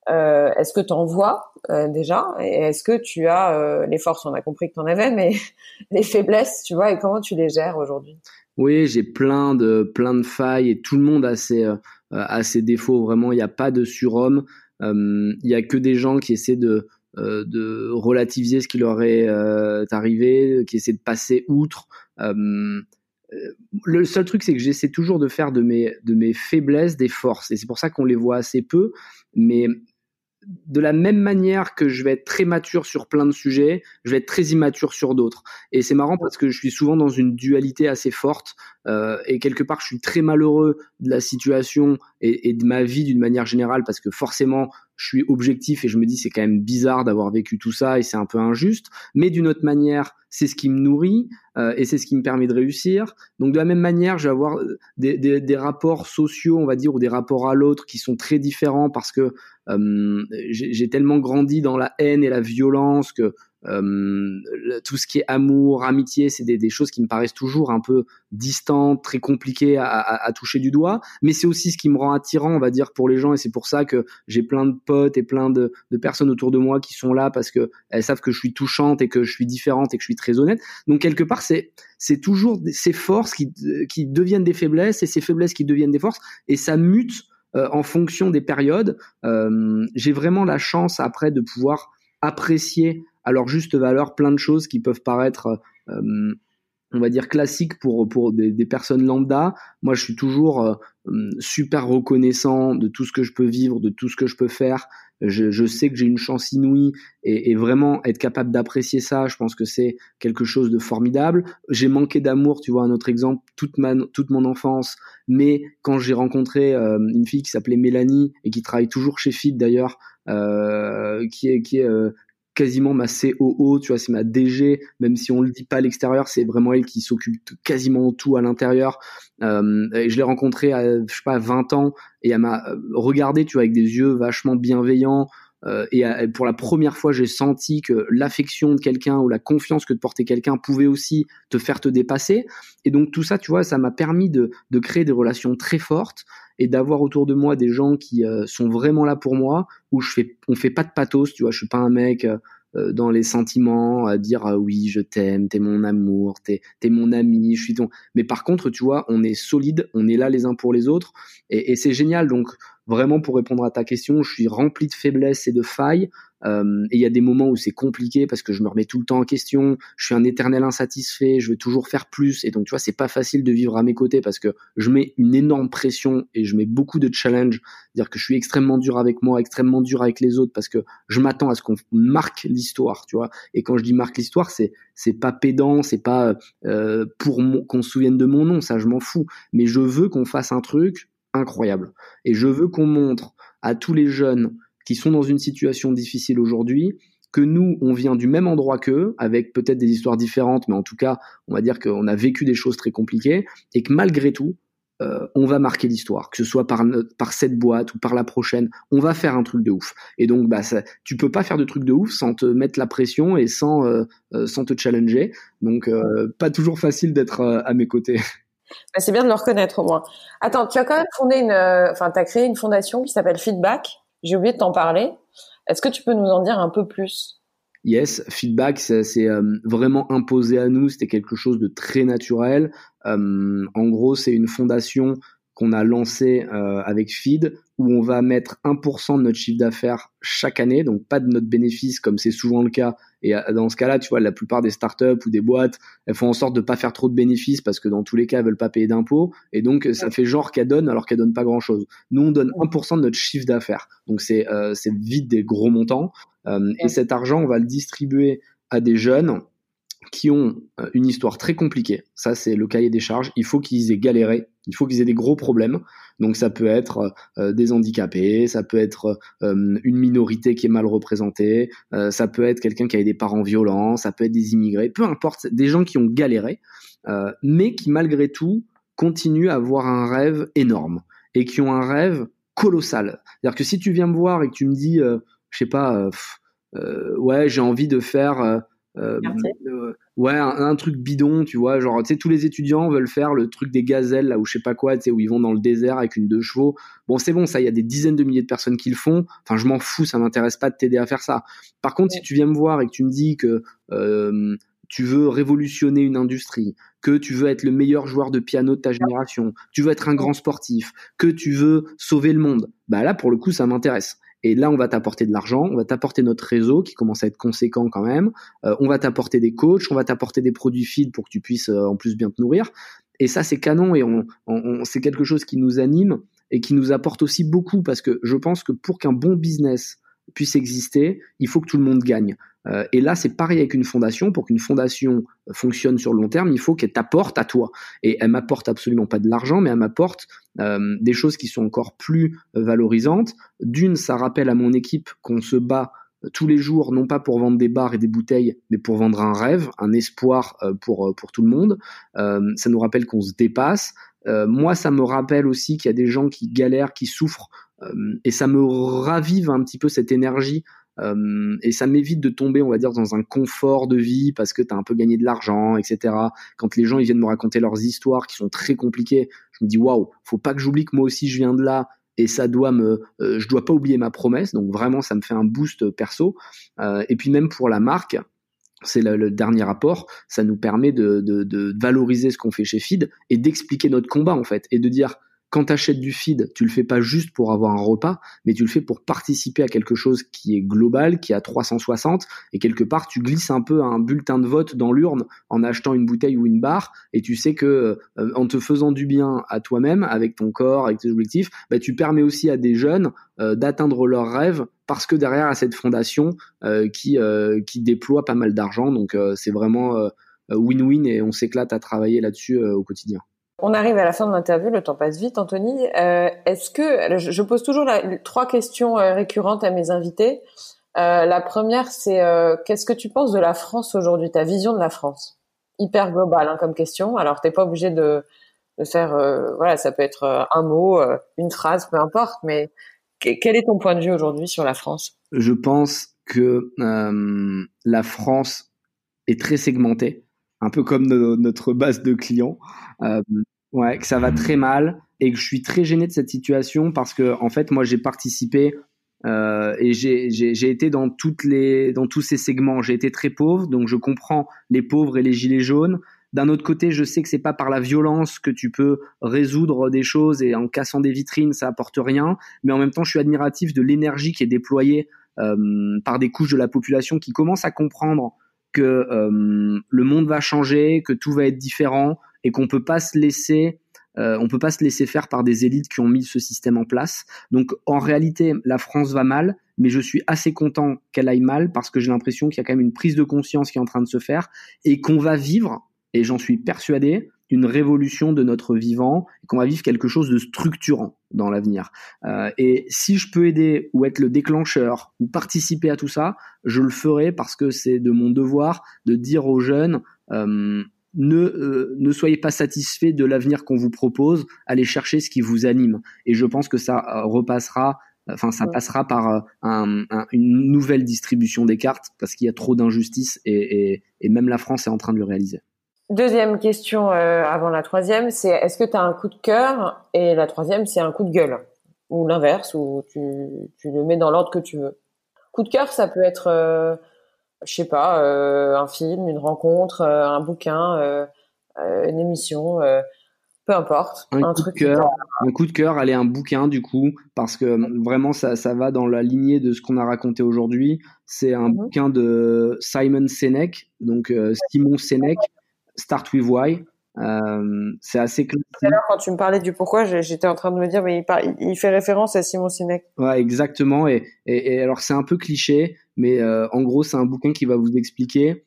Speaker 3: est-ce que tu en vois déjà? Et est-ce que tu as les forces? On a compris que tu en avais, mais les faiblesses, tu vois, et comment tu les gères aujourd'hui?
Speaker 2: Oui, j'ai plein de plein de failles et tout le monde a ses euh, a ses défauts. Vraiment, il n'y a pas de surhomme. Euh, il y a que des gens qui essaient de euh, de relativiser ce qui leur est arrivé, qui essaient de passer outre. le seul truc, c'est que j'essaie toujours de faire de mes de mes faiblesses des forces, et c'est pour ça qu'on les voit assez peu. Mais de la même manière que je vais être très mature sur plein de sujets, je vais être très immature sur d'autres. Et c'est marrant parce que je suis souvent dans une dualité assez forte euh, et quelque part je suis très malheureux de la situation et, de ma vie d'une manière générale parce que forcément je suis objectif et je me dis c'est quand même bizarre d'avoir vécu tout ça et c'est un peu injuste. Mais d'une autre manière, c'est ce qui me nourrit euh, et c'est ce qui me permet de réussir. Donc de la même manière, je vais avoir euh, des, des, rapports sociaux, on va dire, ou des rapports à l'autre qui sont très différents parce que euh, j'ai tellement grandi dans la haine et la violence que euh, tout ce qui est amour, amitié, c'est des, des, choses qui me paraissent toujours un peu distantes, très compliquées à, à, à toucher du doigt. Mais c'est aussi ce qui me rend attirant, on va dire, pour les gens. Et c'est pour ça que j'ai plein de potes et plein de, de, personnes autour de moi qui sont là parce que elles savent que je suis touchante et que je suis différente et que je suis très honnête. Donc quelque part, c'est c'est toujours ces forces qui, qui deviennent des faiblesses et ces faiblesses qui deviennent des forces. Et ça mute euh, en fonction des périodes. Euh, j'ai vraiment la chance après de pouvoir apprécier à leur juste valeur plein de choses qui peuvent paraître euh, on va dire classiques pour pour des, personnes lambda. Moi, je suis toujours euh, super reconnaissant de tout ce que je peux vivre, de tout ce que je peux faire. Je, sais que j'ai une chance inouïe et, vraiment être capable d'apprécier ça, je pense que c'est quelque chose de formidable. J'ai manqué d'amour, tu vois, un autre exemple, toute ma toute mon enfance. Mais quand j'ai rencontré euh, une fille qui s'appelait Mélanie et qui travaille toujours chez Fit d'ailleurs, euh, qui est qui est quasiment ma COO, tu vois, c'est ma DG, même si on le dit pas à l'extérieur, c'est vraiment elle qui s'occupe quasiment tout à l'intérieur. Euh, et je l'ai rencontrée à, je sais pas, 20 ans, et elle m'a euh, regardé, tu vois, avec des yeux vachement bienveillants. Euh, et pour la première fois, j'ai senti que l'affection de quelqu'un ou la confiance que de porter quelqu'un pouvait aussi te faire te dépasser. Et donc tout ça, tu vois, ça m'a permis de, de créer des relations très fortes et d'avoir autour de moi des gens qui euh, sont vraiment là pour moi, où je fais, on fait pas de pathos, tu vois, je suis pas un mec euh, euh, dans les sentiments à dire ah oui je t'aime, t'es mon amour, t'es es mon ami, je suis ton. Mais par contre, tu vois, on est solide, on est là les uns pour les autres, et, et c'est génial. Donc vraiment pour répondre à ta question, je suis rempli de faiblesses et de failles. Euh, et il y a des moments où c'est compliqué parce que je me remets tout le temps en question. Je suis un éternel insatisfait. Je veux toujours faire plus. Et donc, tu vois, c'est pas facile de vivre à mes côtés parce que je mets une énorme pression et je mets beaucoup de challenge. C'est-à-dire que je suis extrêmement dur avec moi, extrêmement dur avec les autres parce que je m'attends à ce qu'on marque l'histoire, tu vois. Et quand je dis marque l'histoire, c'est c'est pas pédant, c'est pas euh, pour qu'on se souvienne de mon nom, ça je m'en fous. Mais je veux qu'on fasse un truc incroyable. Et je veux qu'on montre à tous les jeunes qui sont dans une situation difficile aujourd'hui que nous, on vient du même endroit qu'eux, avec peut-être des histoires différentes, mais en tout cas, on va dire qu'on a vécu des choses très compliquées, et que malgré tout, euh, on va marquer l'histoire, que ce soit par, par cette boîte ou par la prochaine, on va faire un truc de ouf. Et donc, bah, ça, tu peux pas faire de truc de ouf sans te mettre la pression et sans, euh, euh, sans te challenger. Donc, pas toujours facile d'être à mes côtés.
Speaker 3: Bah, c'est bien de le reconnaître au moins. Attends, tu as quand même fondé une, enfin, tu as créé une fondation qui s'appelle Feedback. J'ai oublié de t'en parler. Est-ce que tu peux nous en dire un peu plus?
Speaker 2: Yes, feedback, c'est euh, vraiment imposé à nous. C'était quelque chose de très naturel. Euh, en gros, c'est une fondation qu'on a lancée euh, avec Feed où on va mettre 1% de notre chiffre d'affaires chaque année, donc pas de notre bénéfice comme c'est souvent le cas. Et dans ce cas-là, tu vois, la plupart des startups ou des boîtes, elles font en sorte de pas faire trop de bénéfices parce que dans tous les cas, elles veulent pas payer d'impôts. Et donc, ça fait genre qu'elles donnent alors qu'elles donnent pas grand-chose. Nous, on donne 1% de notre chiffre d'affaires. Donc, c'est euh, c'est vite des gros montants. Euh, et cet argent, on va le distribuer à des jeunes qui ont euh, une histoire très compliquée. Ça, c'est le cahier des charges. Il faut qu'ils aient galéré. Il faut qu'ils aient des gros problèmes. Donc, ça peut être euh, des handicapés, ça peut être une minorité qui est mal représentée, ça peut être quelqu'un qui a des parents violents, ça peut être des immigrés, peu importe, des gens qui ont galéré, mais qui malgré tout continuent à avoir un rêve énorme et qui ont un rêve colossal. C'est-à-dire que si tu viens me voir et que tu me dis, je sais pas, euh, euh, ouais, j'ai envie de faire euh, ouais, un, truc bidon, tu vois, genre, tu sais, tous les étudiants veulent faire le truc des gazelles, là, où je sais pas quoi, tu sais, où ils vont dans le désert avec une deux chevaux. Bon, c'est bon, ça, il y a des dizaines de milliers de personnes qui le font. Enfin, je m'en fous, ça m'intéresse pas de t'aider à faire ça. Par contre, si tu viens me voir et que tu me dis que tu veux révolutionner une industrie, que tu veux être le meilleur joueur de piano de ta génération, tu veux être un grand sportif, que tu veux sauver le monde, bah là, pour le coup, ça m'intéresse. Et là, on va t'apporter de l'argent, on va t'apporter notre réseau qui commence à être conséquent quand même. Euh, on va t'apporter des coachs, on va t'apporter des produits feed pour que tu puisses euh, en plus bien te nourrir. Et ça, c'est canon et on, on, c'est quelque chose qui nous anime et qui nous apporte aussi beaucoup parce que je pense que pour qu'un bon business puisse exister, il faut que tout le monde gagne. Euh, et là, c'est pareil avec une fondation. Pour qu'une fondation fonctionne sur le long terme, il faut qu'elle t'apporte à toi. Et elle m'apporte absolument pas de l'argent, mais elle m'apporte euh, des choses qui sont encore plus valorisantes. D'une, ça rappelle à mon équipe qu'on se bat tous les jours, non pas pour vendre des bars et des bouteilles, mais pour vendre un rêve, un espoir euh, pour, pour tout le monde. ça nous rappelle qu'on se dépasse. moi, ça me rappelle aussi qu'il y a des gens qui galèrent, qui souffrent, et ça me ravive un petit peu cette énergie euh, et ça m'évite de tomber, on va dire, dans un confort de vie parce que tu as un peu gagné de l'argent, etc. Quand les gens ils viennent me raconter leurs histoires qui sont très compliquées, je me dis waouh, faut pas que j'oublie que moi aussi je viens de là et ça doit me, euh, je dois pas oublier ma promesse. Donc vraiment, ça me fait un boost perso. Euh, et puis même pour la marque, c'est le, dernier rapport, ça nous permet de, de, de valoriser ce qu'on fait chez Feed et d'expliquer notre combat en fait et de dire quand tu achètes du feed, tu le fais pas juste pour avoir un repas, mais tu le fais pour participer à quelque chose qui est global, qui a 360, et quelque part tu glisses un peu un bulletin de vote dans l'urne en achetant une bouteille ou une barre, et tu sais que euh, en te faisant du bien à toi-même, avec ton corps, avec tes objectifs, bah, tu permets aussi à des jeunes euh, d'atteindre leurs rêves parce que derrière à cette fondation euh, qui qui déploie pas mal d'argent, donc c'est vraiment win-win et on s'éclate à travailler là-dessus au quotidien.
Speaker 3: On arrive à la fin de l'interview, le temps passe vite, Anthony. Euh, est-ce que je pose toujours trois questions euh, récurrentes à mes invités. Euh, la première, c'est qu'est-ce que tu penses de la France aujourd'hui, ta vision de la France? Hyper globale hein, comme question. Alors, t'es pas obligé de, faire, voilà, ça peut être un mot, une phrase, peu importe. Mais quel est ton point de vue aujourd'hui sur la France?
Speaker 2: Je pense que la France est très segmentée un peu comme notre base de clients. Ouais, que ça va très mal et que je suis très gêné de cette situation parce que en fait moi j'ai participé euh, et j'ai été dans toutes les dans tous ces segments. J'ai été très pauvre, donc je comprends les pauvres et les gilets jaunes. D'un autre côté, je sais que c'est pas par la violence que tu peux résoudre des choses et en cassant des vitrines, ça apporte rien. Mais en même temps, je suis admiratif de l'énergie qui est déployée par des couches de la population qui commencent à comprendre que le monde va changer, que tout va être différent et qu'on peut pas se laisser euh, on peut pas se laisser faire par des élites qui ont mis ce système en place. Donc en réalité, la France va mal, mais je suis assez content qu'elle aille mal parce que j'ai l'impression qu'il y a quand même une prise de conscience qui est en train de se faire et qu'on va vivre, et j'en suis persuadé, une révolution de notre vivant et qu'on va vivre quelque chose de structurant dans l'avenir. Euh, et si je peux aider ou être le déclencheur ou participer à tout ça, je le ferai parce que c'est de mon devoir de dire aux jeunes euh, ne, euh, ne soyez pas satisfait de l'avenir qu'on vous propose, allez chercher ce qui vous anime. Et je pense que ça euh, repassera, enfin ça passera par euh, un, une nouvelle distribution des cartes parce qu'il y a trop d'injustice et, et, et, même la France est en train de le réaliser.
Speaker 3: Deuxième question avant la troisième, c'est est-ce que tu as un coup de cœur? Et la troisième, c'est un coup de gueule ou l'inverse, ou tu, tu le mets dans l'ordre que tu veux. Coup de cœur, ça peut être je sais pas, euh, un film, une rencontre, euh, un bouquin, euh, une émission, peu importe.
Speaker 2: Un, coup truc de cœur, un coup de cœur, aller un bouquin du coup, parce que vraiment ça, ça va dans la lignée de ce qu'on a raconté aujourd'hui. C'est un mhm. bouquin de Simon Sinek, donc Simon Sinek, Start with Why. C'est assez classique.
Speaker 3: quand tu me parlais du pourquoi, j'étais en train de me dire, mais il, il fait référence à Simon Sinek.
Speaker 2: Ouais, exactement. Et, et, et alors, c'est un peu cliché, mais euh, en gros, c'est un bouquin qui va vous expliquer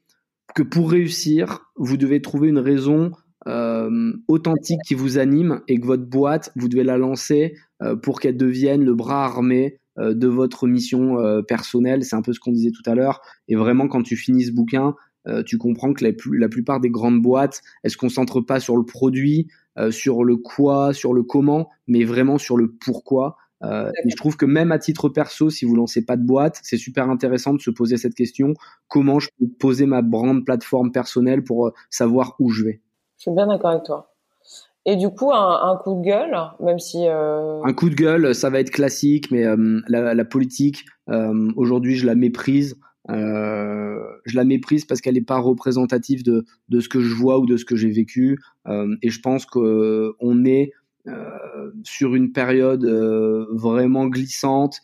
Speaker 2: que pour réussir, vous devez trouver une raison euh, authentique qui vous anime et que votre boîte, vous devez la lancer euh, pour qu'elle devienne le bras armé de votre mission personnelle. C'est un peu ce qu'on disait tout à l'heure. Et vraiment, quand tu finis ce bouquin, tu comprends que la, la, plupart des grandes boîtes, elles se concentrent pas sur le produit, sur le quoi, sur le comment, mais vraiment sur le pourquoi. Euh, et je trouve que même à titre perso, si vous lancez pas de boîte, c'est super intéressant de se poser cette question comment je peux poser ma brand plateforme personnelle pour euh, savoir où je vais?
Speaker 3: Je suis bien d'accord avec toi. Et du coup, un, un coup de gueule, même si euh...
Speaker 2: un coup de gueule, ça va être classique, mais euh, la, la, politique euh, aujourd'hui, je la méprise. je la méprise parce qu'elle n'est pas représentative de, de ce que je vois ou de ce que j'ai vécu. et je pense qu'on est sur une période euh, vraiment glissante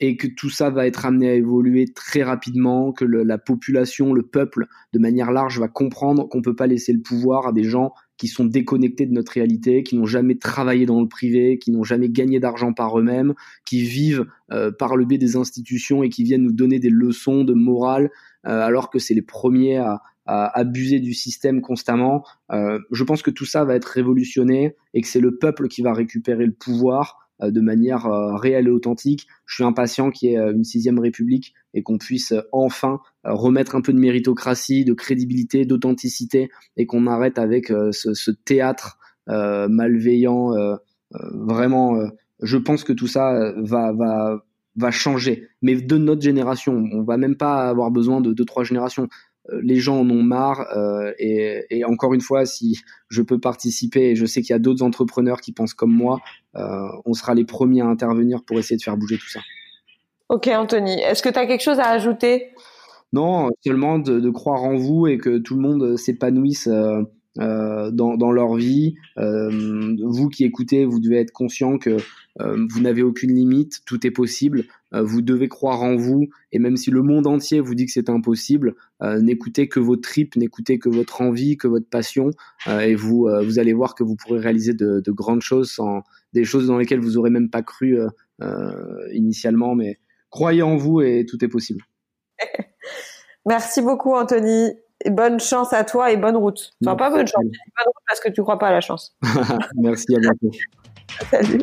Speaker 2: et que tout ça va être amené à évoluer très rapidement, que la population, le peuple, de manière large, va comprendre qu'on peut pas laisser le pouvoir à des gens qui sont déconnectés de notre réalité, qui n'ont jamais travaillé dans le privé, qui n'ont jamais gagné d'argent par eux-mêmes, qui vivent euh, par le biais des institutions et qui viennent nous donner des leçons de morale, euh, alors que c'est les premiers à, à abuser du système constamment. Euh, je pense que tout ça va être révolutionné et que c'est le peuple qui va récupérer le pouvoir euh, de manière euh, réelle et authentique. Je suis impatient qu'il y ait une sixième république et qu'on puisse enfin remettre un peu de méritocratie, de crédibilité, d'authenticité et qu'on arrête avec ce, ce, théâtre malveillant. vraiment, je pense que tout ça va, va, va changer, mais de notre génération. On va même pas avoir besoin de deux trois générations. Euh, les gens en ont marre euh, et, et, encore une fois, si je peux participer et je sais qu'il y a d'autres entrepreneurs qui pensent comme moi, euh, on sera les premiers à intervenir pour essayer de faire bouger tout ça.
Speaker 3: Ok Anthony, est-ce que tu as quelque chose à ajouter?
Speaker 2: Non, seulement de, de, croire en vous et que tout le monde s'épanouisse. Euh, euh, dans, dans, leur vie. Euh, vous qui écoutez, vous devez être conscient que euh, vous n'avez aucune limite, tout est possible. vous devez croire en vous et même si le monde entier vous dit que c'est impossible, n'écoutez que vos tripes, n'écoutez que votre envie, que votre passion et vous vous allez voir que vous pourrez réaliser de, de, grandes choses, sans des choses dans lesquelles vous aurez même pas cru initialement. Mais croyez en vous et tout est possible.
Speaker 3: Merci beaucoup Anthony bonne chance à toi et bonne route. Enfin, pas bonne chance, bonne route parce que tu crois pas à la chance.
Speaker 2: Merci, à bientôt. Salut.